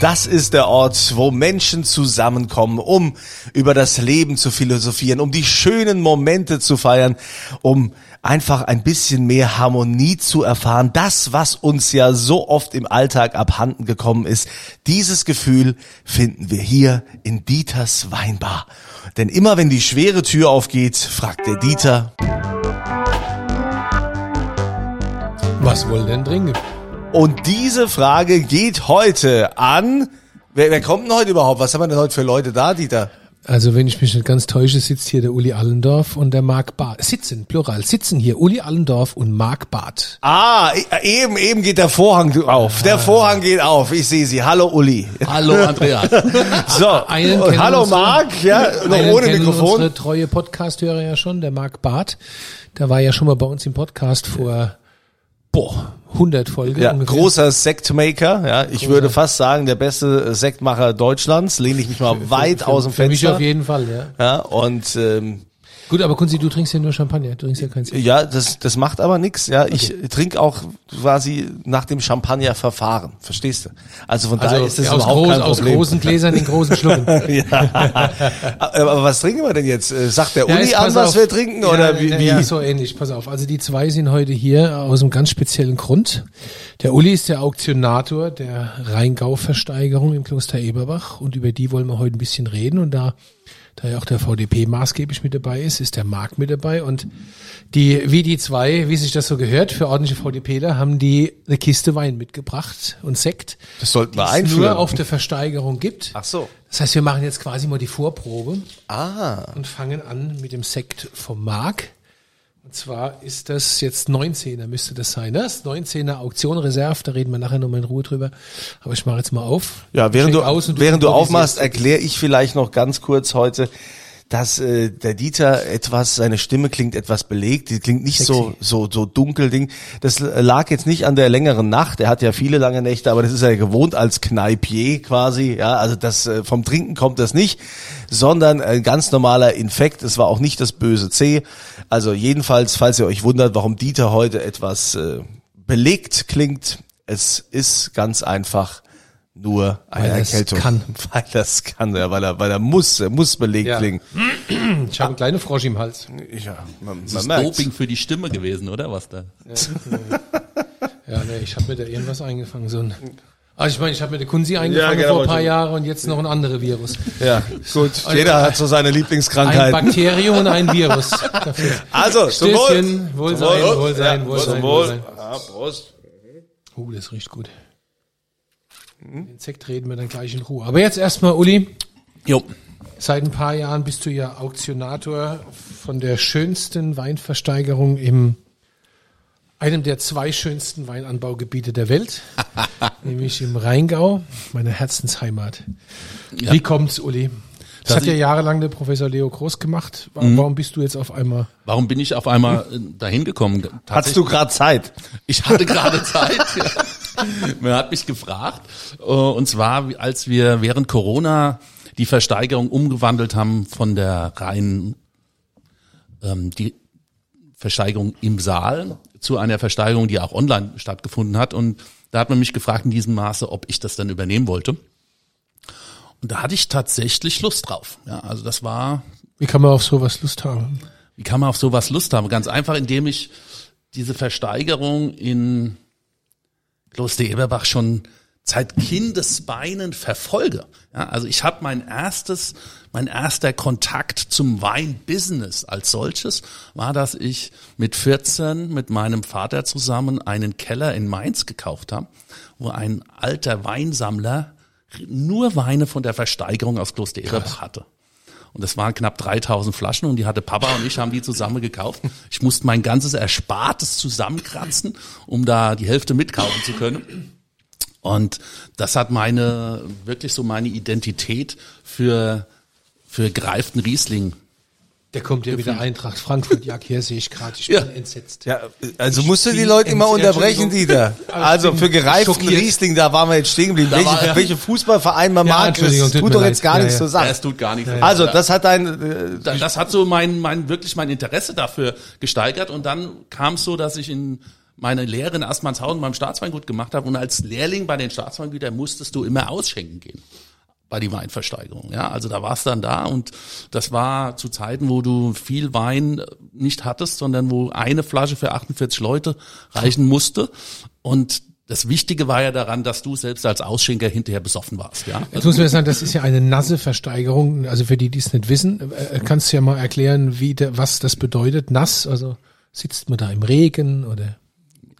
Das ist der Ort, wo Menschen zusammenkommen, um über das Leben zu philosophieren, um die schönen Momente zu feiern, um einfach ein bisschen mehr Harmonie zu erfahren. Das, was uns ja so oft im Alltag abhanden gekommen ist, dieses Gefühl finden wir hier in Dieters Weinbar. Denn immer wenn die schwere Tür aufgeht, fragt der Dieter, Was wollen denn trinken? Und diese Frage geht heute an. Wer, wer kommt denn heute überhaupt? Was haben wir denn heute für Leute da, Dieter? Also wenn ich mich nicht ganz täusche, sitzt hier der Uli Allendorf und der Marc Barth. Sitzen, plural, sitzen hier Uli Allendorf und Marc Barth. Ah, e- eben, eben geht der Vorhang auf. Der Vorhang geht auf. Ich sehe sie. Hallo Uli. Hallo Andreas. So, Einen und hallo Marc, ja, noch ohne Mikrofon. Unsere treue Podcast-Hörer ja schon, der Marc Barth. Der war ja schon mal bei uns im Podcast vor, boah, 100 Folgen. Ja, ungefähr. großer Sektmaker, ja. Ich würde fast sagen, der beste Sektmacher Deutschlands. Lehne ich mich mal weit für, aus dem Für mich Fenster. auf jeden Fall, ja. Ja, und ähm, Gut, aber Kunzi, du trinkst ja nur Champagner, du trinkst ja kein Sekt. Ja, das, das macht aber nix. Ja, ich trinke auch quasi nach dem Champagner-Verfahren. Verstehst du? Also von daher ist das aus, überhaupt groß, kein aus Problem. großen Gläsern in großen Schlucken. aber was trinken wir denn jetzt? Äh, Sagt der Ja, Uli an, was auf. wir trinken? Ja, oder wie? ja, wie? Ja, so ähnlich. Pass auf. Also die zwei sind heute hier aus einem ganz speziellen Grund. Der Uli ist der Auktionator der Rheingau-Versteigerung im Kloster Eberbach und über die wollen wir heute ein bisschen reden und da da ja auch der VDP maßgeblich mit dabei ist, ist der Marc mit dabei und die, wie die zwei, wie sich das so gehört, für ordentliche VDPler, haben die eine Kiste Wein mitgebracht und Sekt. Das sollten wir einführen. nur auf der Versteigerung gibt. Ach so. Das heißt, wir machen jetzt quasi mal die Vorprobe Ah, und fangen an mit dem Sekt vom Mark. Und zwar ist das jetzt 19er, müsste das sein. Ne? Das 19er Auktion Reserve, da reden wir nachher nochmal in Ruhe drüber. Aber ich mache jetzt mal auf. ja. Während Check du, und während du aufmachst, erkläre ich vielleicht noch ganz kurz heute, dass äh, der Dieter etwas, seine Stimme klingt etwas belegt, die klingt nicht so Sexy. so so dunkel Ding. Das lag jetzt nicht an der längeren Nacht. Er hat ja viele lange Nächte, aber das ist er ja gewohnt als Kneipier quasi. Ja, also das äh, vom Trinken kommt das nicht, sondern ein ganz normaler Infekt. Es war auch nicht das böse C. Also jedenfalls, falls ihr euch wundert, warum Dieter heute etwas äh, belegt klingt, es ist ganz einfach nur eine Weil Erkältung. kann. Weil das kann, ja, weil er, weil er muss, er muss belegt Ja. klingen. Ich habe einen kleinen Frosch im Hals. Ja, man, Das man ist merkt's. Doping für die Stimme gewesen, oder was da? Ja, nee, ich habe mir da irgendwas eingefangen. So ein also ich meine, ich habe mir der Kunzi eingefangen genau, vor ein paar Jahren und jetzt noch ein anderes Virus. Ja, gut. Jeder hat so seine Ein Lieblingskrankheit. Bakterium und ein Virus. Dafür. Also, zum Wohl. Wohlsein. Wohlsein, Ja, Wohlsein, zum Wohl. Wohlsein. Ja, Prost. Oh, das riecht gut. Den Sekt reden wir dann gleich in Ruhe. Aber jetzt erstmal, Uli, Jo. seit ein paar Jahren bist du ja Auktionator von der schönsten Weinversteigerung im einem der zwei schönsten Weinanbaugebiete der Welt, nämlich im Rheingau, meine Herzensheimat. Ja. Wie kommt's, Uli? Das Dass hat ja jahrelang der Professor Leo Groß gemacht. Warum, warum bist du jetzt auf einmal? Warum bin ich auf einmal äh, dahin gekommen? Hast du gerade Zeit? Ich hatte gerade Zeit. Ja. Man hat mich gefragt. äh, Und zwar, als wir während Corona die Versteigerung umgewandelt haben von der reinen ähm, die Versteigerung im Saal zu einer Versteigerung, die auch online stattgefunden hat. Und da hat man mich gefragt in diesem Maße, ob ich das dann übernehmen wollte. Und da hatte ich tatsächlich Lust drauf. Ja, also das war Wie kann man auf sowas Lust haben? wie kann man auf sowas Lust haben? Ganz einfach, indem ich diese Versteigerung in Kloster Eberbach schon seit Kindesbeinen verfolge. Ja, also ich habe mein erstes, mein erster Kontakt zum Weinbusiness als solches war, dass ich mit 14 mit meinem Vater zusammen einen Keller in Mainz gekauft habe, wo ein alter Weinsammler nur Weine von der Versteigerung aus Kloster Eberbach hatte. Und das waren knapp 3000 Flaschen und die hatte Papa und ich haben die zusammen gekauft. Ich musste mein ganzes Erspartes zusammenkratzen, um da die Hälfte mitkaufen zu können. Und das hat meine, wirklich so meine Identität für, für greiften Riesling Der kommt ja wieder Eintracht Frankfurt. Ja, hier sehe ich gerade. Ich Ja. bin entsetzt. Ja, also musst du die Leute immer unterbrechen. Dieter. Ich Also für gereiften schockiert. Riesling, da waren wir jetzt stehen geblieben. Welche, war- welche Fußballverein man Ja, mag, das tut doch jetzt gar Ja, nichts ja. zur Ja, Sache. es tut gar nichts. Also, das hat dein, äh, Da- das hat so mein, mein, wirklich mein Interesse dafür gesteigert und dann kam es so, dass ich in meine Lehre in Astmannshausen beim Staatsweingut gemacht habe und als Lehrling bei den Staatsweingütern musstest du immer ausschenken gehen bei die Weinversteigerung. Ja, also da warst dann da und das war zu Zeiten, wo du viel Wein nicht hattest, sondern wo eine Flasche für 48 Leute reichen musste und das Wichtige war ja daran, dass du selbst als Ausschenker hinterher besoffen warst. Ja, Jetzt muss man sagen, das ist ja eine nasse Versteigerung. Also für die, die es nicht wissen, äh, kannst du ja mal erklären, wie der, was das bedeutet. Nass, also sitzt man da im Regen oder?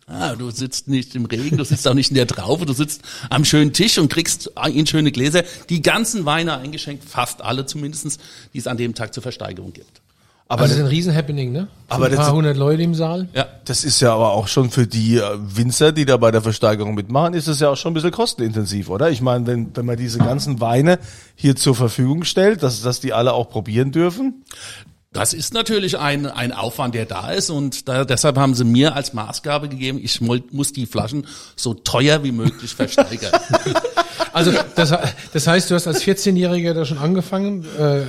Ah, du sitzt nicht im Regen, du sitzt auch nicht in der Traufe, du sitzt am schönen Tisch und kriegst in schöne Gläser die ganzen Weine eingeschenkt, fast alle zumindestens, die es an dem Tag zur Versteigerung gibt. Aber also das ist ein Riesen-Happening, ne? Aber ein paar hundert Leute im Saal. Ja, das ist ja aber auch schon für die äh, Winzer, die da bei der Versteigerung mitmachen, ist es ja auch schon ein bisschen kostenintensiv, oder? Ich meine, wenn, wenn man diese ganzen Weine hier zur Verfügung stellt, dass, dass die alle auch probieren dürfen. Das ist natürlich ein, ein Aufwand, der da ist und da, deshalb haben sie mir als Maßgabe gegeben, ich muss die Flaschen so teuer wie möglich versteigern. Also das, das heißt, du hast als 14-Jähriger da schon angefangen, äh,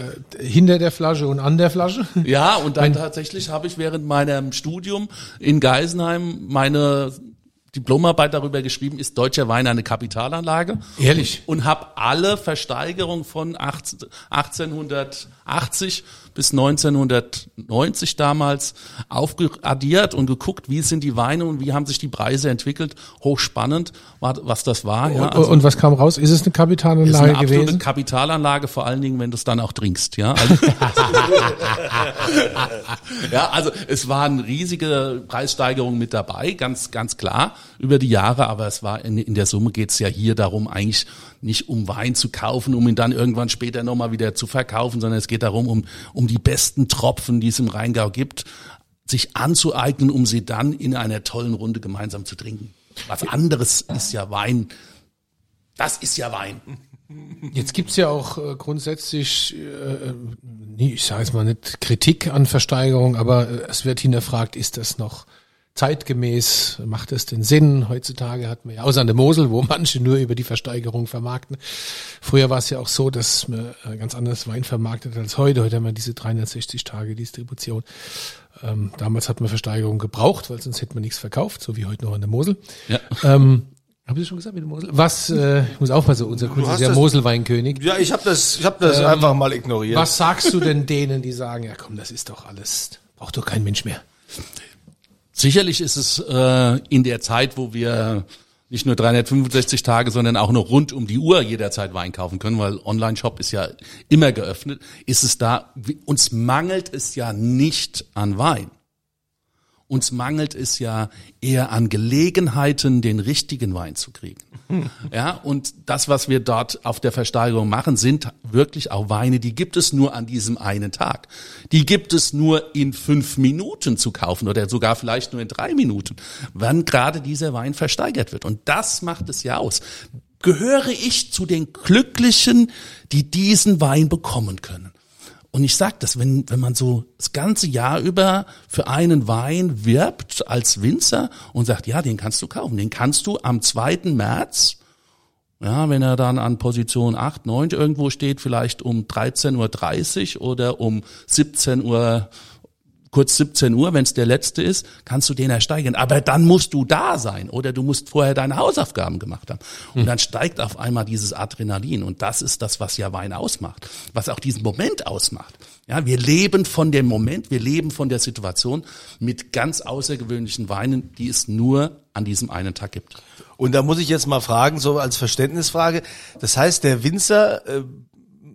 hinter der Flasche und an der Flasche? Ja, und dann tatsächlich habe ich während meinem Studium in Geisenheim meine Diplomarbeit darüber geschrieben, ist deutscher Wein eine Kapitalanlage? Ehrlich? Und habe alle Versteigerungen von 18 1880 bis 1990 damals aufgeaddiert und geguckt, wie sind die Weine und wie haben sich die Preise entwickelt. Hochspannend, was das war. Ja, und, also und was kam raus? Ist es eine ist Kapitalanlage eine absolute gewesen? Kapitalanlage, vor allen Dingen, wenn du es dann auch trinkst, ja. Also, ja, also es waren riesige Preissteigerungen mit dabei, ganz, ganz klar über die Jahre, aber es war in, in der Summe geht's ja hier darum, eigentlich nicht um Wein zu kaufen, um ihn dann irgendwann später nochmal wieder zu verkaufen, sondern es geht darum, um, um die besten Tropfen, die es im Rheingau gibt, sich anzueignen, um sie dann in einer tollen Runde gemeinsam zu trinken. Was anderes ist ja Wein. Das ist ja Wein. Jetzt gibt's ja auch äh, grundsätzlich, äh, nie, ich sage es mal nicht Kritik an Versteigerung, aber äh, es wird hinterfragt, ist das noch zeitgemäß, macht es den Sinn? Heutzutage hat man ja, außer an der Mosel, wo manche nur über die Versteigerung vermarkten. Früher war es ja auch so, dass man äh, ganz anders Wein vermarktet als heute. Heute haben wir diese 360 Tage Distribution. Ähm, damals hat man Versteigerung gebraucht, weil sonst hätte man nichts verkauft, so wie heute noch an der Mosel. Ja. Ähm, habe ich schon gesagt mit der Mosel? Was, äh, ich muss aufpassen, unser Kunde ist ja das- Moselweinkönig. Ja, ich habe das, ich hab das einfach mal ignoriert. Was sagst du denn denen, die sagen, ja komm, das ist doch alles, braucht doch kein Mensch mehr? Sicherlich ist es äh, in der Zeit, wo wir nicht nur 365 Tage, sondern auch noch rund um die Uhr jederzeit Wein kaufen können, weil Online-Shop ist ja immer geöffnet, ist es da, uns mangelt es ja nicht an Wein. Uns mangelt es ja eher an Gelegenheiten, den richtigen Wein zu kriegen. Ja, und das, was wir dort auf der Versteigerung machen, sind wirklich auch Weine, die gibt es nur an diesem einen Tag. Die gibt es nur in fünf Minuten zu kaufen oder sogar vielleicht nur in drei Minuten, wann gerade dieser Wein versteigert wird. Und das macht es ja aus. Gehöre ich zu den Glücklichen, die diesen Wein bekommen können? Und ich sag das, wenn, wenn man so das ganze Jahr über für einen Wein wirbt als Winzer und sagt, ja, den kannst du kaufen, den kannst du am 2. März, ja, wenn er dann an Position 8, 9 irgendwo steht, vielleicht um 13.30 Uhr oder um 17 Uhr, kurz 17 Uhr, wenn es der letzte ist, kannst du den ersteigern. Aber dann musst du da sein oder du musst vorher deine Hausaufgaben gemacht haben. Und dann steigt auf einmal dieses Adrenalin. Und das ist das, was ja Wein ausmacht, was auch diesen Moment ausmacht. Ja, wir leben von dem Moment, wir leben von der Situation mit ganz außergewöhnlichen Weinen, die es nur an diesem einen Tag gibt. Und da muss ich jetzt mal fragen, so als Verständnisfrage. Das heißt, der Winzer äh,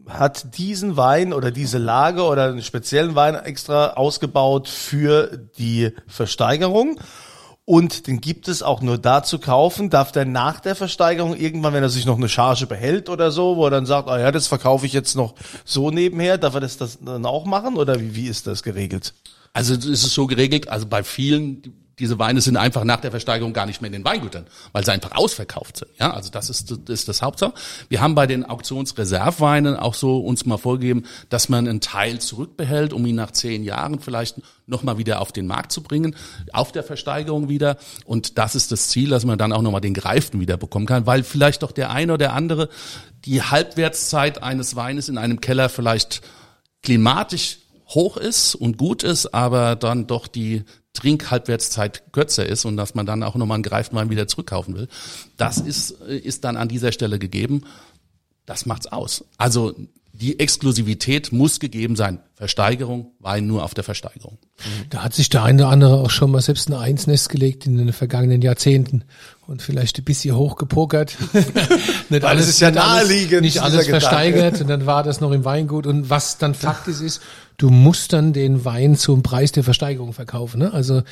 hat diesen Wein oder diese Lage oder einen speziellen Wein extra ausgebaut für die Versteigerung. Und den gibt es auch nur da zu kaufen. Darf der nach der Versteigerung irgendwann, wenn er sich noch eine Charge behält oder so, wo er dann sagt, ah ja, das verkaufe ich jetzt noch so nebenher, darf er das, das dann auch machen oder wie, wie ist das geregelt? Also es ist so geregelt, also bei vielen, diese Weine sind einfach nach der Versteigerung gar nicht mehr in den Weingütern, weil sie einfach ausverkauft sind. Ja, also das ist, das ist das Hauptsache. Wir haben bei den Auktionsreserveweinen auch so uns mal vorgegeben, dass man einen Teil zurückbehält, um ihn nach zehn Jahren vielleicht nochmal wieder auf den Markt zu bringen, auf der Versteigerung wieder. Und das ist das Ziel, dass man dann auch nochmal den Greiften wieder bekommen kann, weil vielleicht doch der eine oder andere die Halbwertszeit eines Weines in einem Keller vielleicht klimatisch hoch ist und gut ist, aber dann doch die Trinkhalbwertszeit kürzer ist und dass man dann auch nochmal einen Greifwein wieder zurückkaufen will. Das ist, ist dann an dieser Stelle gegeben. Das macht's aus. Also die Exklusivität muss gegeben sein. Versteigerung, Wein nur auf der Versteigerung. Da hat sich der eine oder andere auch schon mal selbst ein Einsnest gelegt in den vergangenen Jahrzehnten und vielleicht ein bisschen hochgepokert. nicht alles ist ja naheliegend. Nicht alles versteigert und dann war das noch im Weingut und was dann Fakt ist, ist, du musst dann den Wein zum Preis der Versteigerung verkaufen. Ne? Also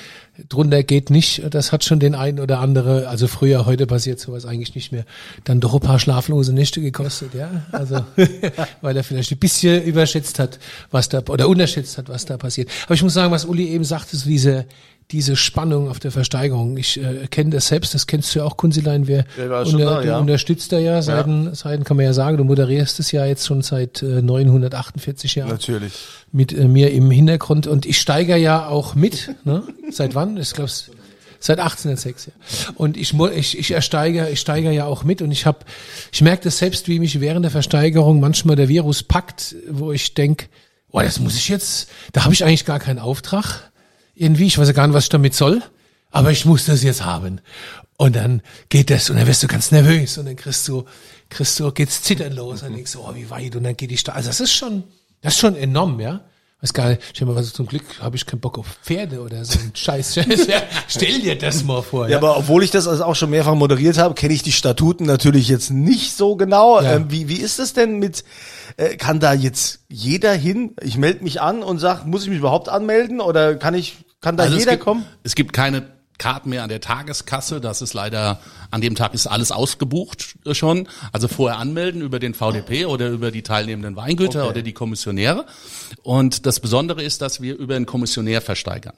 drunter geht nicht, das hat schon den einen oder andere, also früher, heute passiert sowas eigentlich nicht mehr, dann doch ein paar schlaflose Nächte gekostet, ja. Also weil er vielleicht ein bisschen überschätzt hat, was da oder unterschätzt hat, was da passiert. Aber ich muss sagen, was Uli eben sagte, so diese diese Spannung auf der Versteigerung. Ich äh, kenne das selbst, das kennst du ja auch, Kunzilein. Wir Ja, unter, da, du ja. unterstützt da ja, seit, seit kann man ja sagen, du moderierst es ja jetzt schon seit äh, 948 Jahren Natürlich. mit äh, mir im Hintergrund und ich steige ja auch mit. Ne? Seit wann? Ich glaube seit 1806. Ja. Und ich, ich ich ersteige ich steige ja auch mit und ich habe ich merke das selbst, wie mich während der Versteigerung manchmal der Virus packt, wo ich denk, oh, das muss ich jetzt, da habe ich eigentlich gar keinen Auftrag irgendwie, ich weiß ja gar nicht, was ich damit soll, aber ich muss das jetzt haben. Und dann geht das und dann wirst du ganz nervös und dann kriegst du, kriegst du, geht's zittern los und denkst, oh, wie weit und dann geht die Sta Also das ist schon, das ist schon enorm, ja. Weiß gar nicht, stell mal, was zum Glück habe ich keinen Bock auf Pferde oder so ein Scheiß. Stell dir das mal vor. Ja, aber obwohl ich das also auch schon mehrfach moderiert habe, kenne ich die Statuten natürlich jetzt nicht so genau. Ja. Ähm, wie, wie ist es denn mit, äh, kann da jetzt jeder hin? Ich melde mich an und sag, muss ich mich überhaupt anmelden oder kann ich, kann da Also es jeder gibt, kommen? Es gibt keine Karten mehr an der Tageskasse. Das ist leider, an dem Tag ist alles ausgebucht schon. Also vorher anmelden über den VDP oder über die teilnehmenden Weingüter Okay. oder die Kommissionäre. Und das Besondere ist, dass wir über einen Kommissionär versteigern.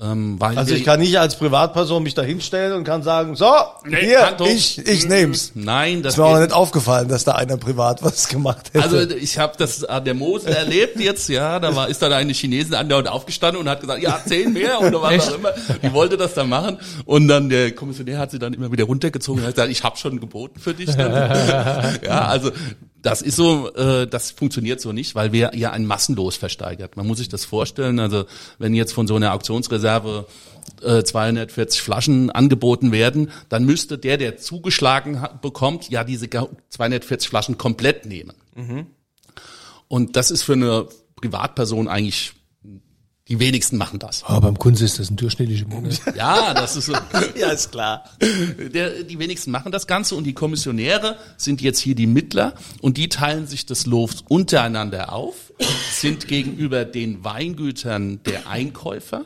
Ähm, weil Also ich kann nicht als Privatperson mich da hinstellen und kann sagen, so, Nee, hier, Kanto. ich, ich nehm's. Nein, das Ist mir auch nicht aufgefallen, dass da einer privat was gemacht hätte. Also ich habe das an der Mosel erlebt jetzt, ja, da war ist dann eine Chinesin an der und aufgestanden und hat gesagt, ja, zehn mehr oder was Echt? auch immer. Die wollte das dann machen und dann der Kommissionär hat sie dann immer wieder runtergezogen und hat gesagt, ich habe schon geboten für dich. ja, also das ist so, äh, das funktioniert so nicht, weil wir ja ein massenlos versteigert. Man muss sich das vorstellen, also wenn jetzt von so einer Auktionsreserve äh, 240 Flaschen angeboten werden, dann müsste der, der zugeschlagen hat, bekommt, ja diese ge- 240 Flaschen komplett nehmen. Und das ist für eine Privatperson eigentlich, die wenigsten machen das. Aber beim Kunst ist das ein durchschnittlicher Monat. Ja, das ist so. ja, ist klar. Der, die wenigsten machen das Ganze und die Kommissionäre sind jetzt hier die Mittler und die teilen sich das Los untereinander auf, sind gegenüber den Weingütern der Einkäufer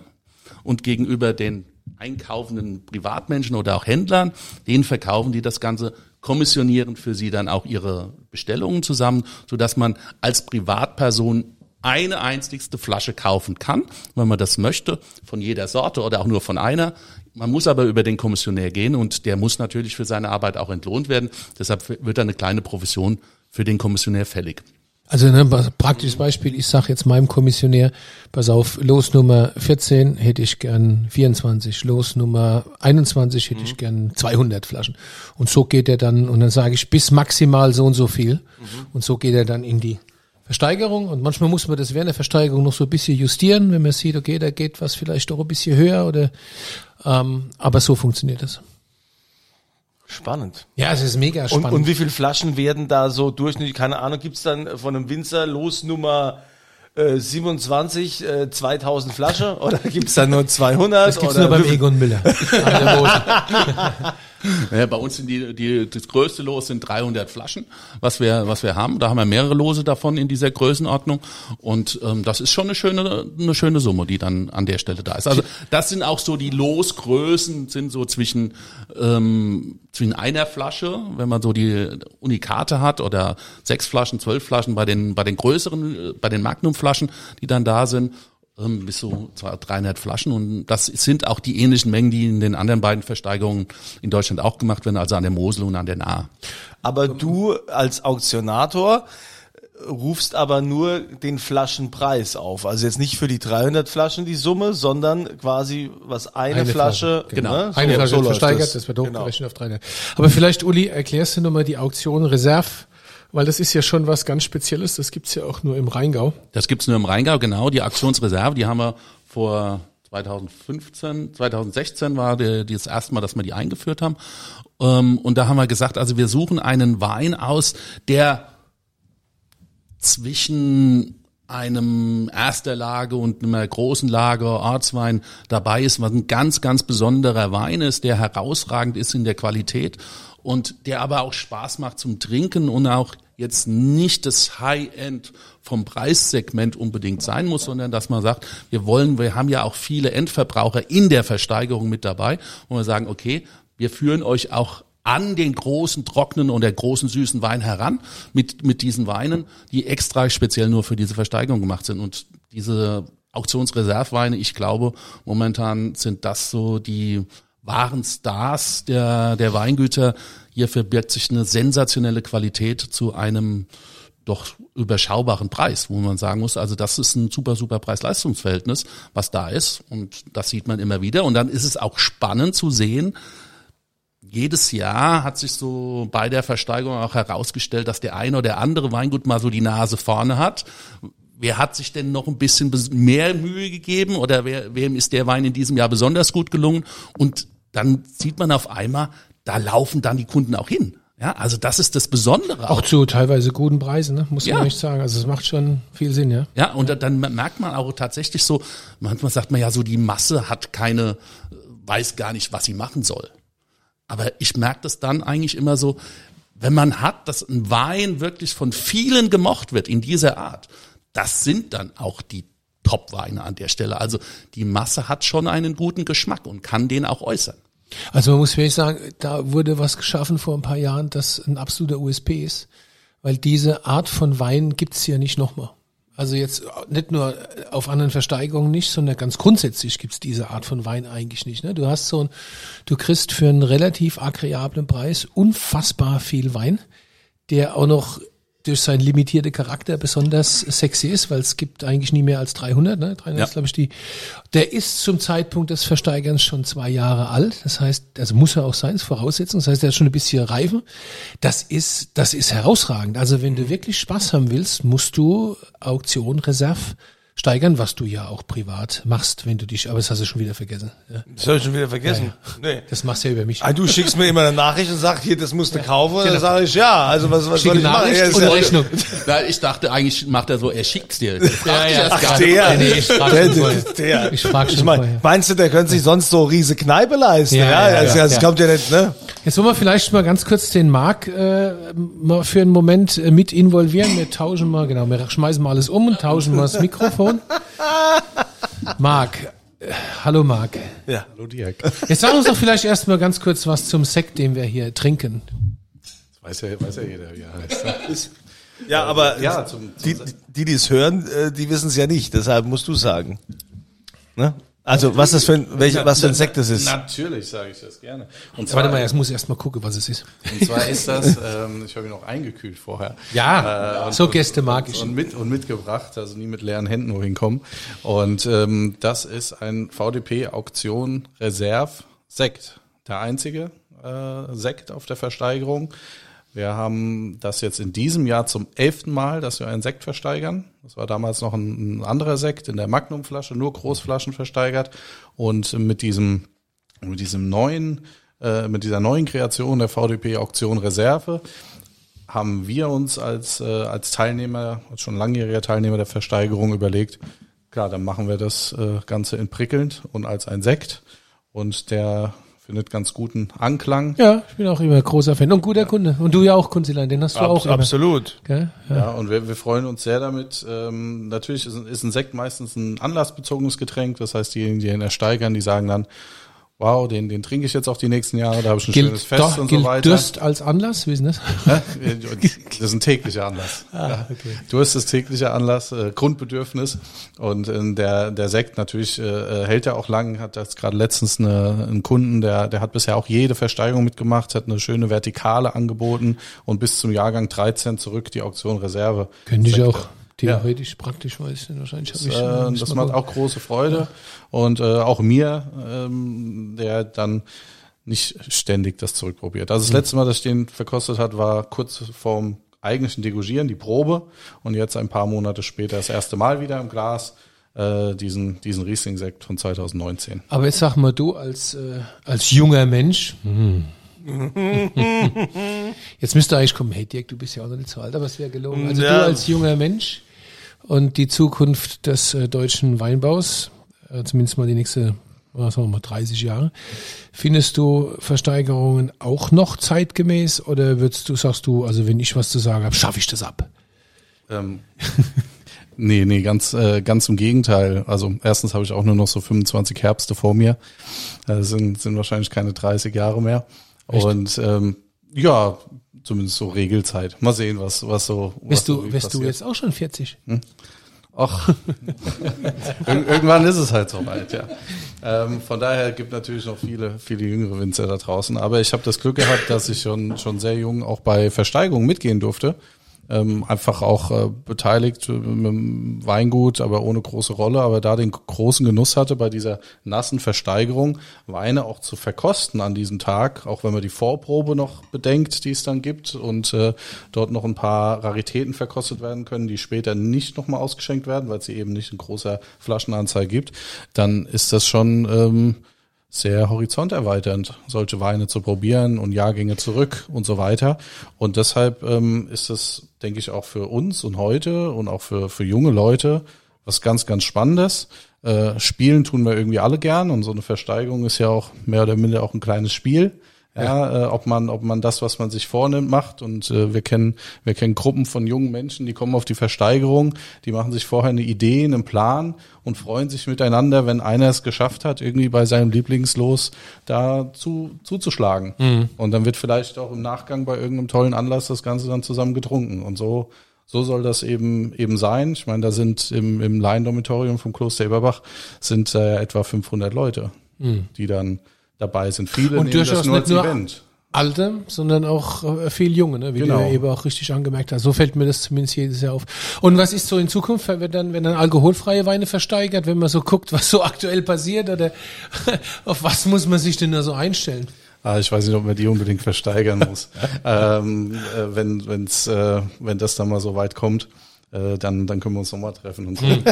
und gegenüber den einkaufenden Privatmenschen oder auch Händlern, denen verkaufen die das Ganze, kommissionieren für sie dann auch ihre Bestellungen zusammen, sodass man als Privatperson eine einzigste Flasche kaufen kann, wenn man das möchte, von jeder Sorte oder auch nur von einer. Man muss aber über den Kommissionär gehen und der muss natürlich für seine Arbeit auch entlohnt werden. Deshalb wird da eine kleine Provision für den Kommissionär fällig. Also ne, ba- praktisches Beispiel, ich sag jetzt meinem Kommissionär, pass auf, Los Nummer 14 hätte ich gern 24, Los Nummer 21 hätte ich gern 200 Flaschen. Und so geht er dann, und dann sage ich bis maximal so und so viel. Und so geht er dann in die Versteigerung. Und manchmal muss man das während der Versteigerung noch so ein bisschen justieren, wenn man sieht, okay, da geht was vielleicht doch ein bisschen höher oder, ähm, aber so funktioniert das. Spannend. Ja, es ist mega Und, spannend. und wie viele Flaschen werden da so durchschnittlich, keine Ahnung, gibt's dann von einem Winzer los Nummer äh, 27, äh, 2000 Flasche oder gibt's dann nur 200? das gibt's oder nur beim Egon Müller. An der Mosel. Ja, bei uns sind die, die, das größte Los sind 300 Flaschen, was wir, was wir haben. Da haben wir mehrere Lose davon in dieser Größenordnung. Und ähm, das ist schon eine schöne, eine schöne Summe, die dann an der Stelle da ist. Also das sind auch so die Losgrößen, sind so zwischen, ähm, zwischen einer Flasche, wenn man so die Unikate hat, oder sechs Flaschen, zwölf Flaschen bei den, bei den größeren, bei den Magnumflaschen, die dann da sind. ähm, bis zu 300 Flaschen. Und das sind auch die ähnlichen Mengen, die in den anderen beiden Versteigerungen in Deutschland auch gemacht werden, also an der Mosel und an der Nahe. Aber du als Auktionator rufst aber nur den Flaschenpreis auf. Also jetzt nicht für die 300 Flaschen die Summe, sondern quasi was eine, Eine Flasche, Flasche, genau. ne? Eine So- Flasche so versteigert, das, wird Genau. hochgerechnet auf 300. Aber vielleicht, Uli, erklärst du nochmal die Auktion Reserve, weil das ist ja schon was ganz Spezielles, das gibt's ja auch nur im Rheingau. Das gibt's nur im Rheingau, genau. Die Aktionsreserve, die haben wir vor 2015, 2016 war der, die das erste Mal, dass wir die eingeführt haben. Ähm, und da haben wir gesagt, also wir suchen einen Wein aus, der zwischen einem erster Lage und einem großen Lager Ortswein dabei ist, was ein ganz, ganz besonderer Wein ist, der herausragend ist in der Qualität und der aber auch Spaß macht zum Trinken und auch jetzt nicht das High-End vom Preissegment unbedingt sein muss, sondern dass man sagt, wir wollen, wir haben ja auch viele Endverbraucher in der Versteigerung mit dabei, wo wir sagen, okay, wir führen euch auch an den großen trockenen und der großen süßen Wein heran mit, mit diesen Weinen, die extra speziell nur für diese Versteigerung gemacht sind. Und diese Auktionsreserveweine, ich glaube, momentan sind das so die wahren Stars der, der Weingüter. Hier verbirgt sich eine sensationelle Qualität zu einem doch überschaubaren Preis, wo man sagen muss, also das ist ein super, super Preis-Leistungs-Verhältnis, was da ist. Und das sieht man immer wieder. Und dann ist es auch spannend zu sehen, jedes Jahr hat sich so bei der Versteigerung auch herausgestellt, dass der eine oder andere Weingut mal so die Nase vorne hat. Wer hat sich denn noch ein bisschen mehr Mühe gegeben oder wer, wem ist der Wein in diesem Jahr besonders gut gelungen? Und dann sieht man auf einmal, da laufen dann die Kunden auch hin. Ja, also das ist das Besondere. Auch zu teilweise guten Preisen, ne? muss man Ja. echt sagen. Also es macht schon viel Sinn, ja. Ja, und da- dann merkt man auch tatsächlich so, manchmal sagt man ja so, die Masse hat keine, weiß gar nicht, was sie machen soll. Aber ich merke das dann eigentlich immer so, wenn man hat, dass ein Wein wirklich von vielen gemocht wird in dieser Art, das sind dann auch die Top-Weine an der Stelle. Also die Masse hat schon einen guten Geschmack und kann den auch äußern. Also man muss wirklich sagen, da wurde was geschaffen vor ein paar Jahren, das ein absoluter USP ist, weil diese Art von Wein gibt's hier nicht nochmal. Also jetzt nicht nur auf anderen Versteigerungen nicht, sondern ganz grundsätzlich gibt's diese Art von Wein eigentlich nicht. Ne? Du hast so ein, du kriegst für einen relativ agreablen Preis unfassbar viel Wein, der auch noch durch seinen limitierten Charakter besonders sexy ist, weil es gibt eigentlich nie mehr als 300, ne? 300 Ja. ist glaube ich die. Der ist zum Zeitpunkt des Versteigerns schon zwei Jahre alt. Das heißt, also muss er auch sein, ist Voraussetzung. Das heißt, er hat schon ein bisschen Reife. Das ist, das ist herausragend. Also wenn du wirklich Spaß haben willst, musst du Auktion Reserve steigern, was du ja auch privat machst, wenn du dich, aber das hast du schon wieder vergessen. Ja. Das habe ich schon wieder vergessen. Nee. Das machst du ja über mich. Ah, du schickst mir immer eine Nachricht und sagst, hier, das musst du kaufen. Und dann sage ich, ja, also was, was Schicke soll ich machen? Nachricht Ja, ist und ja- Rechnung. Na, ich dachte eigentlich macht er so, er schickt's dir. Das Ja, ja. gar Ach, nicht. der. Nee, ich frag der, schon vorher. der, der. Ich frag schon ich mein, vorher. Meinst du, der könnte sich sonst so riese Kneipe leisten? Ja, Ja, ja, also, ja, das ja. kommt ja nicht, ne? Jetzt wollen wir vielleicht mal ganz kurz den Marc äh, mal für einen Moment äh, mit involvieren. Wir tauschen mal, genau, wir schmeißen mal alles um und tauschen mal das Mikrofon. Marc, äh, hallo Marc. Ja. Hallo Dirk. Jetzt sag uns doch vielleicht erst mal ganz kurz was zum Sekt, den wir hier trinken. Weiß ja, weiß ja jeder, wie er heißt. Ja, aber Ja, zum- die, die, die es hören, äh, die wissen es ja nicht. Deshalb musst du sagen. Ne? Also, was das für ein, welche, was für ein Sekt das ist. Natürlich sage ich das gerne. Und Warte mal, jetzt muss ich erst mal gucken, was es ist. Und zwar ist das, ähm, ich habe ihn auch eingekühlt vorher. Ja, Äh, und- so Gäste mag ich. Und, mit, und mitgebracht, also nie mit leeren Händen wohin kommen. Und ähm, das ist ein VDP Auktion Reserve Sekt. Der einzige äh, Sekt auf der Versteigerung. Wir haben das jetzt in diesem Jahr zum elften Mal, dass wir einen Sekt versteigern. Das war damals noch ein, ein anderer Sekt in der Magnumflasche, nur Großflaschen versteigert. Und mit diesem, mit diesem neuen, äh, mit dieser neuen Kreation der VDP Auktion Reserve haben wir uns als, äh, als Teilnehmer, als schon langjähriger Teilnehmer der Versteigerung überlegt, klar, dann machen wir das äh, Ganze in prickelnd und als ein Sekt. Und der findet ganz guten Anklang. Ja, ich bin auch immer großer Fan und guter Kunde. Und du ja auch, Kunzilein, den hast du auch immer. absolut. Ja. Ja, und wir, wir freuen uns sehr damit. Ähm, natürlich ist, ist ein Sekt meistens ein anlassbezogenes Getränk. Das heißt, diejenigen, die ihn ersteigern, die sagen dann, wow, den, den trinke ich jetzt auch die nächsten Jahre, da habe ich ein Gilt, schönes Fest doch, und so weiter. Durst als Anlass, wie ist denn das? Das ist ein täglicher Anlass. Ah, ja. Durst ist täglicher Anlass, äh, Grundbedürfnis. Und äh, der, der Sekt natürlich äh, hält ja auch lang. Hat jetzt gerade letztens eine, einen Kunden, der, der hat bisher auch jede Versteigerung mitgemacht, hat eine schöne Vertikale angeboten und bis zum Jahrgang 13 zurück die Auktion Reserve. Könnte ich auch theoretisch praktisch weiß ich nicht. Wahrscheinlich habe ich Äh, das macht auch große Freude. Und äh, auch mir, ähm, der dann nicht ständig das zurückprobiert. Also das letzte Mal, dass ich den verkostet hat, war kurz vorm eigentlichen Degougieren, die Probe. Und jetzt ein paar Monate später das erste Mal wieder im Glas äh, diesen, diesen Riesling-Sekt von 2019. Aber jetzt sag mal du als, äh, als junger Mensch. jetzt müsste eigentlich kommen, hey Dirk, du bist ja auch noch nicht so alt, aber es wäre gelogen. Also Ja. du als junger Mensch und die Zukunft des äh, deutschen Weinbaus, äh, zumindest mal die nächste, was sagen wir mal, 30 Jahre, findest du Versteigerungen auch noch zeitgemäß oder würdest du, sagst du, also wenn ich was zu sagen habe, schaffe ich das ab? Ähm, nee, nee, ganz, äh, ganz im Gegenteil. Also erstens habe ich auch nur noch so 25 Herbste vor mir. Äh, sind, sind wahrscheinlich keine 30 Jahre mehr. Und ähm, ja, zumindest so Regelzeit. Mal sehen, was, was so. was Bist so du, wie wärst du jetzt auch schon 40? Ach, Ir irgendwann ist es halt soweit, ja. Ähm, von daher gibt natürlich noch viele, viele jüngere Winzer da draußen. Aber ich habe das Glück gehabt, dass ich schon, schon sehr jung auch bei Versteigerungen mitgehen durfte. Ähm, einfach auch äh, beteiligt äh, mit dem Weingut, aber ohne große Rolle, aber da den großen Genuss hatte, bei dieser nassen Versteigerung Weine auch zu verkosten an diesem Tag, auch wenn man die Vorprobe noch bedenkt, die es dann gibt und äh, dort noch ein paar Raritäten verkostet werden können, die später nicht nochmal ausgeschenkt werden, weil es sie eben nicht in großer Flaschenanzahl gibt, dann ist das schon ähm, sehr horizonterweiternd, solche Weine zu probieren und Jahrgänge zurück und so weiter. Und deshalb ähm, ist es, denke ich, auch für uns und heute und auch für, für junge Leute was ganz, ganz Spannendes. Äh, Spielen tun wir irgendwie alle gern und so eine Versteigerung ist ja auch mehr oder minder auch ein kleines Spiel. Ja, äh, ob man, ob man das, was man sich vornimmt, macht. Und äh, wir kennen, wir kennen Gruppen von jungen Menschen, die kommen auf die Versteigerung, die machen sich vorher eine Idee, einen Plan und freuen sich miteinander, wenn einer es geschafft hat, irgendwie bei seinem Lieblingslos da zu, zuzuschlagen. Und dann wird vielleicht auch im Nachgang bei irgendeinem tollen Anlass das Ganze dann zusammen getrunken. Und so, so soll das eben eben sein. Ich meine, da sind im, im Laiendormitorium vom Kloster Eberbach sind äh, etwa 500 Leute, die dann dabei sind. Viele Und durchaus das nur nicht als nur Event. Alte, sondern auch äh, viel Junge, ne? wie Genau. du ja eben auch richtig angemerkt hast. So fällt mir das zumindest jedes Jahr auf. Und was ist so in Zukunft, wenn dann, wenn dann alkoholfreie Weine versteigert, wenn man so guckt, was so aktuell passiert oder auf was muss man sich denn da so einstellen? Ah, ich weiß nicht, ob man die unbedingt versteigern muss. ähm, äh, wenn, wenn's, äh, wenn das dann mal so weit kommt, äh, dann, dann können wir uns nochmal treffen und sehen,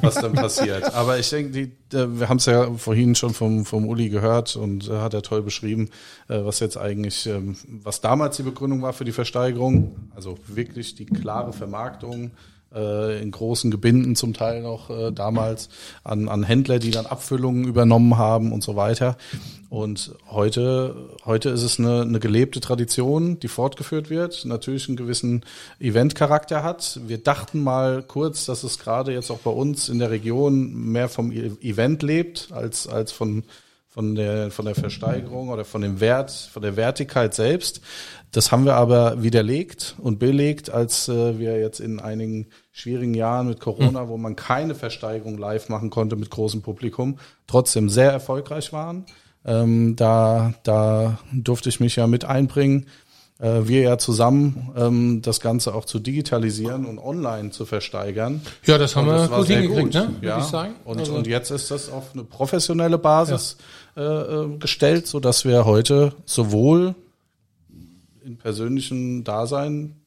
was dann passiert. Aber ich denke, die, äh, wir haben es ja vorhin schon vom, vom Uli gehört und äh, hat er toll beschrieben, äh, was jetzt eigentlich, ähm, was damals die Begründung war für die Versteigerung. Also wirklich die klare Vermarktung äh, in großen Gebinden zum Teil noch äh, damals an, an Händler, die dann Abfüllungen übernommen haben und so weiter. Und heute, heute ist es eine, eine gelebte Tradition, die fortgeführt wird, natürlich einen gewissen Eventcharakter hat. Wir dachten mal kurz, dass es gerade jetzt auch bei uns in der Region mehr vom E- Event lebt als, als von, von der, von der Versteigerung oder von dem Wert, von der Wertigkeit selbst. Das haben wir aber widerlegt und belegt, als äh, wir jetzt in einigen schwierigen Jahren mit Corona, wo man keine Versteigerung live machen konnte mit großem Publikum, trotzdem sehr erfolgreich waren. Ähm, da, da durfte ich mich ja mit einbringen. Äh, wir ja zusammen ähm, das Ganze auch zu digitalisieren und online zu versteigern. Ja, das haben Und wir das gut hingekriegt, gut, ne? Würde ja. ich sagen. Und, Also- und jetzt ist das auf eine professionelle Basis äh, äh, gestellt, so dass wir heute sowohl in persönlichen Dasein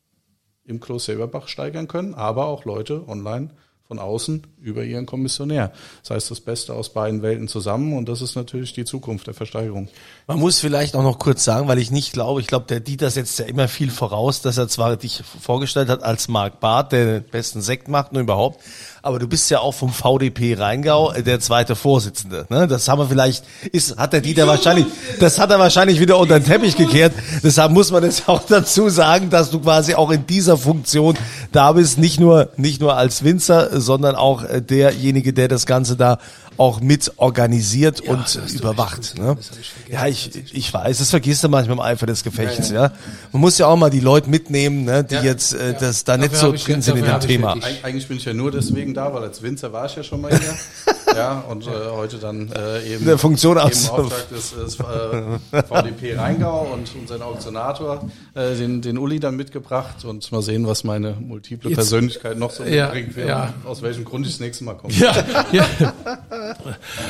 im Klos Silberbach steigern können, aber auch Leute online von außen über ihren Kommissionär. Das heißt, das Beste aus beiden Welten zusammen und das ist natürlich die Zukunft der Versteigerung. Man muss vielleicht auch noch kurz sagen, weil ich nicht glaube, ich glaube, der Dieter setzt ja immer viel voraus, dass er zwar dich vorgestellt hat als Marc Barth, der den besten Sekt macht und überhaupt, aber du bist ja auch vom VDP Rheingau äh, der zweite Vorsitzende. Ne? Das haben wir vielleicht, ist, hat der Dieter wahrscheinlich, das hat er wahrscheinlich wieder unter den Teppich gekehrt. Deshalb muss man jetzt auch dazu sagen, dass du quasi auch in dieser Funktion da bist, nicht nur, nicht nur als Winzer, sondern auch äh, derjenige, der das Ganze da auch mit organisiert und hast du überwacht. Ne? Ich. Ja, ich, ich weiß, das vergisst du manchmal im Eifer des Gefechts. Ja, Man muss ja auch mal die Leute mitnehmen, ne, die jetzt äh, das da nicht Dafür so hab ich- drin sind in dem Thema. Eig eigentlich bin ich ja nur deswegen da, weil als Winzer war ich ja schon mal hier. ja, und äh, heute dann äh, eben, In der Funktion eben aus- im Auftrag des, des äh, VDP Rheingau und unseren Auktionator, äh, den, den Uli dann mitgebracht und mal sehen, was meine multiple Jetzt- Persönlichkeit noch so Ja, mitbringt, ja. aus welchem Grund ich das nächste Mal komme. Ja, ja.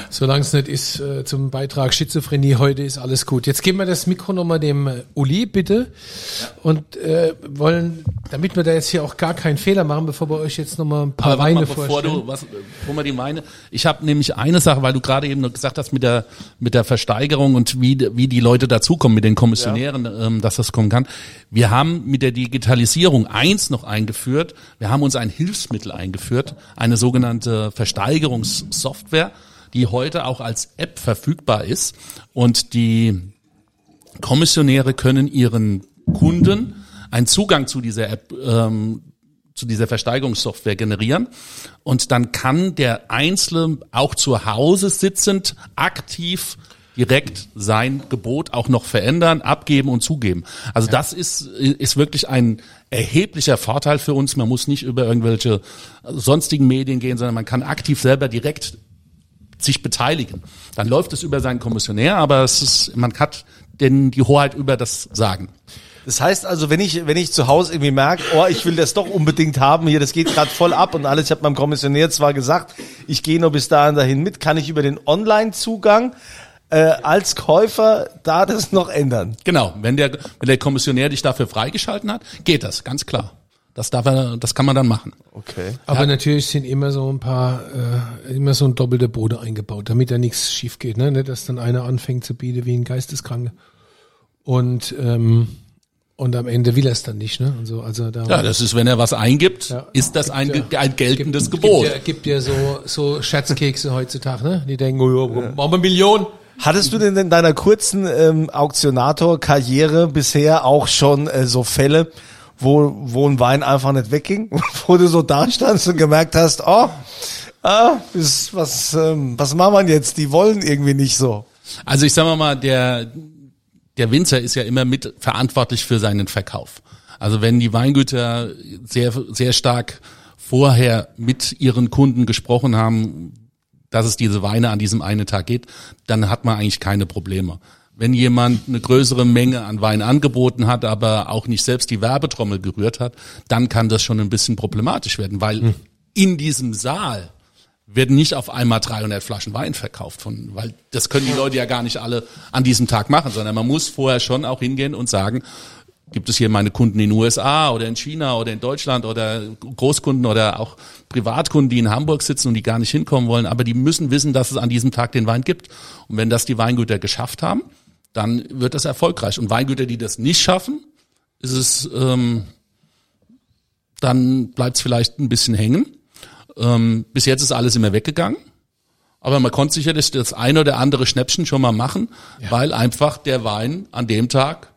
Solange es nicht ist äh, zum Beitrag Schizophrenie heute ist alles gut. Jetzt geben wir das Mikro nochmal dem äh, Uli, bitte. Und äh, wollen, damit wir da jetzt hier auch gar keinen Fehler machen, bevor wir euch jetzt nochmal ein paar Aber Weine mal, bevor vorstellen. du, was, bevor wir die Weine, ich habe nämlich eine Sache, weil du gerade eben noch gesagt hast mit der mit der Versteigerung und wie wie die Leute dazukommen mit den Kommissionären, ähm, dass das kommen kann. Wir haben mit der Digitalisierung eins noch eingeführt. Wir haben uns ein Hilfsmittel eingeführt, eine sogenannte Versteigerungssoftware, die heute auch als App verfügbar ist und die Kommissionäre können ihren Kunden einen Zugang zu dieser App, ähm, zu dieser Versteigerungssoftware generieren. Und dann kann der Einzelne auch zu Hause sitzend aktiv direkt sein Gebot auch noch verändern, abgeben und zugeben. Also das ist, ist wirklich ein erheblicher Vorteil für uns. Man muss nicht über irgendwelche sonstigen Medien gehen, sondern man kann aktiv selber direkt sich beteiligen. Dann läuft es über seinen Kommissionär, aber es ist, man hat denn die Hoheit über das Sagen. Das heißt also, wenn ich, wenn ich zu Hause irgendwie merke, oh, ich will das doch unbedingt haben, hier, das geht gerade voll ab und alles, ich habe meinem Kommissionär zwar gesagt, ich gehe nur bis dahin dahin mit, kann ich über den Online-Zugang äh, als Käufer da das noch ändern? Genau, wenn der, wenn der Kommissionär dich dafür freigeschalten hat, geht das, ganz klar. Das darf er, das kann man dann machen. Okay. Aber natürlich sind immer so ein paar, äh, immer so ein doppelter Boden eingebaut, damit da nichts schief geht, ne? Dass dann einer anfängt zu bieten wie ein Geisteskranke. Und, ähm, und am Ende will er es dann nicht, ne? Und so, also da Ja, das ist, wenn er was eingibt, Ja. ist das ein, ge- ein geltendes gibt, Gebot. Gibt ja, gibt ja so, so Scherzkekse heutzutage, ne? Die denken, oh, ja, machen wir Millionen. Hattest du denn in deiner kurzen ähm, Auktionator-Karriere bisher auch schon äh, so Fälle, wo, wo ein Wein einfach nicht wegging, wo du so da standst und gemerkt hast, oh, ah, ist, was, ähm, was machen wir jetzt? Die wollen irgendwie nicht so. Also ich sage mal, der, der Winzer ist ja immer mit verantwortlich für seinen Verkauf. Also wenn die Weingüter sehr, sehr stark vorher mit ihren Kunden gesprochen haben, dass es diese Weine an diesem einen Tag geht, dann hat man eigentlich keine Probleme. Wenn jemand eine größere Menge an Wein angeboten hat, aber auch nicht selbst die Werbetrommel gerührt hat, dann kann das schon ein bisschen problematisch werden, weil in diesem Saal werden nicht auf einmal 300 Flaschen Wein verkauft von, weil das können die Leute ja gar nicht alle an diesem Tag machen, sondern man muss vorher schon auch hingehen und sagen, gibt es hier meine Kunden in den USA oder in China oder in Deutschland oder Großkunden oder auch Privatkunden, die in Hamburg sitzen und die gar nicht hinkommen wollen, aber die müssen wissen, dass es an diesem Tag den Wein gibt. Und wenn das die Weingüter geschafft haben, dann wird das erfolgreich. Und Weingüter, die das nicht schaffen, ist es, ähm, dann bleibt es vielleicht ein bisschen hängen. Ähm, bis jetzt ist alles immer weggegangen. Aber man konnte sicherlich das eine oder andere Schnäppchen schon mal machen, weil einfach der Wein an dem Tag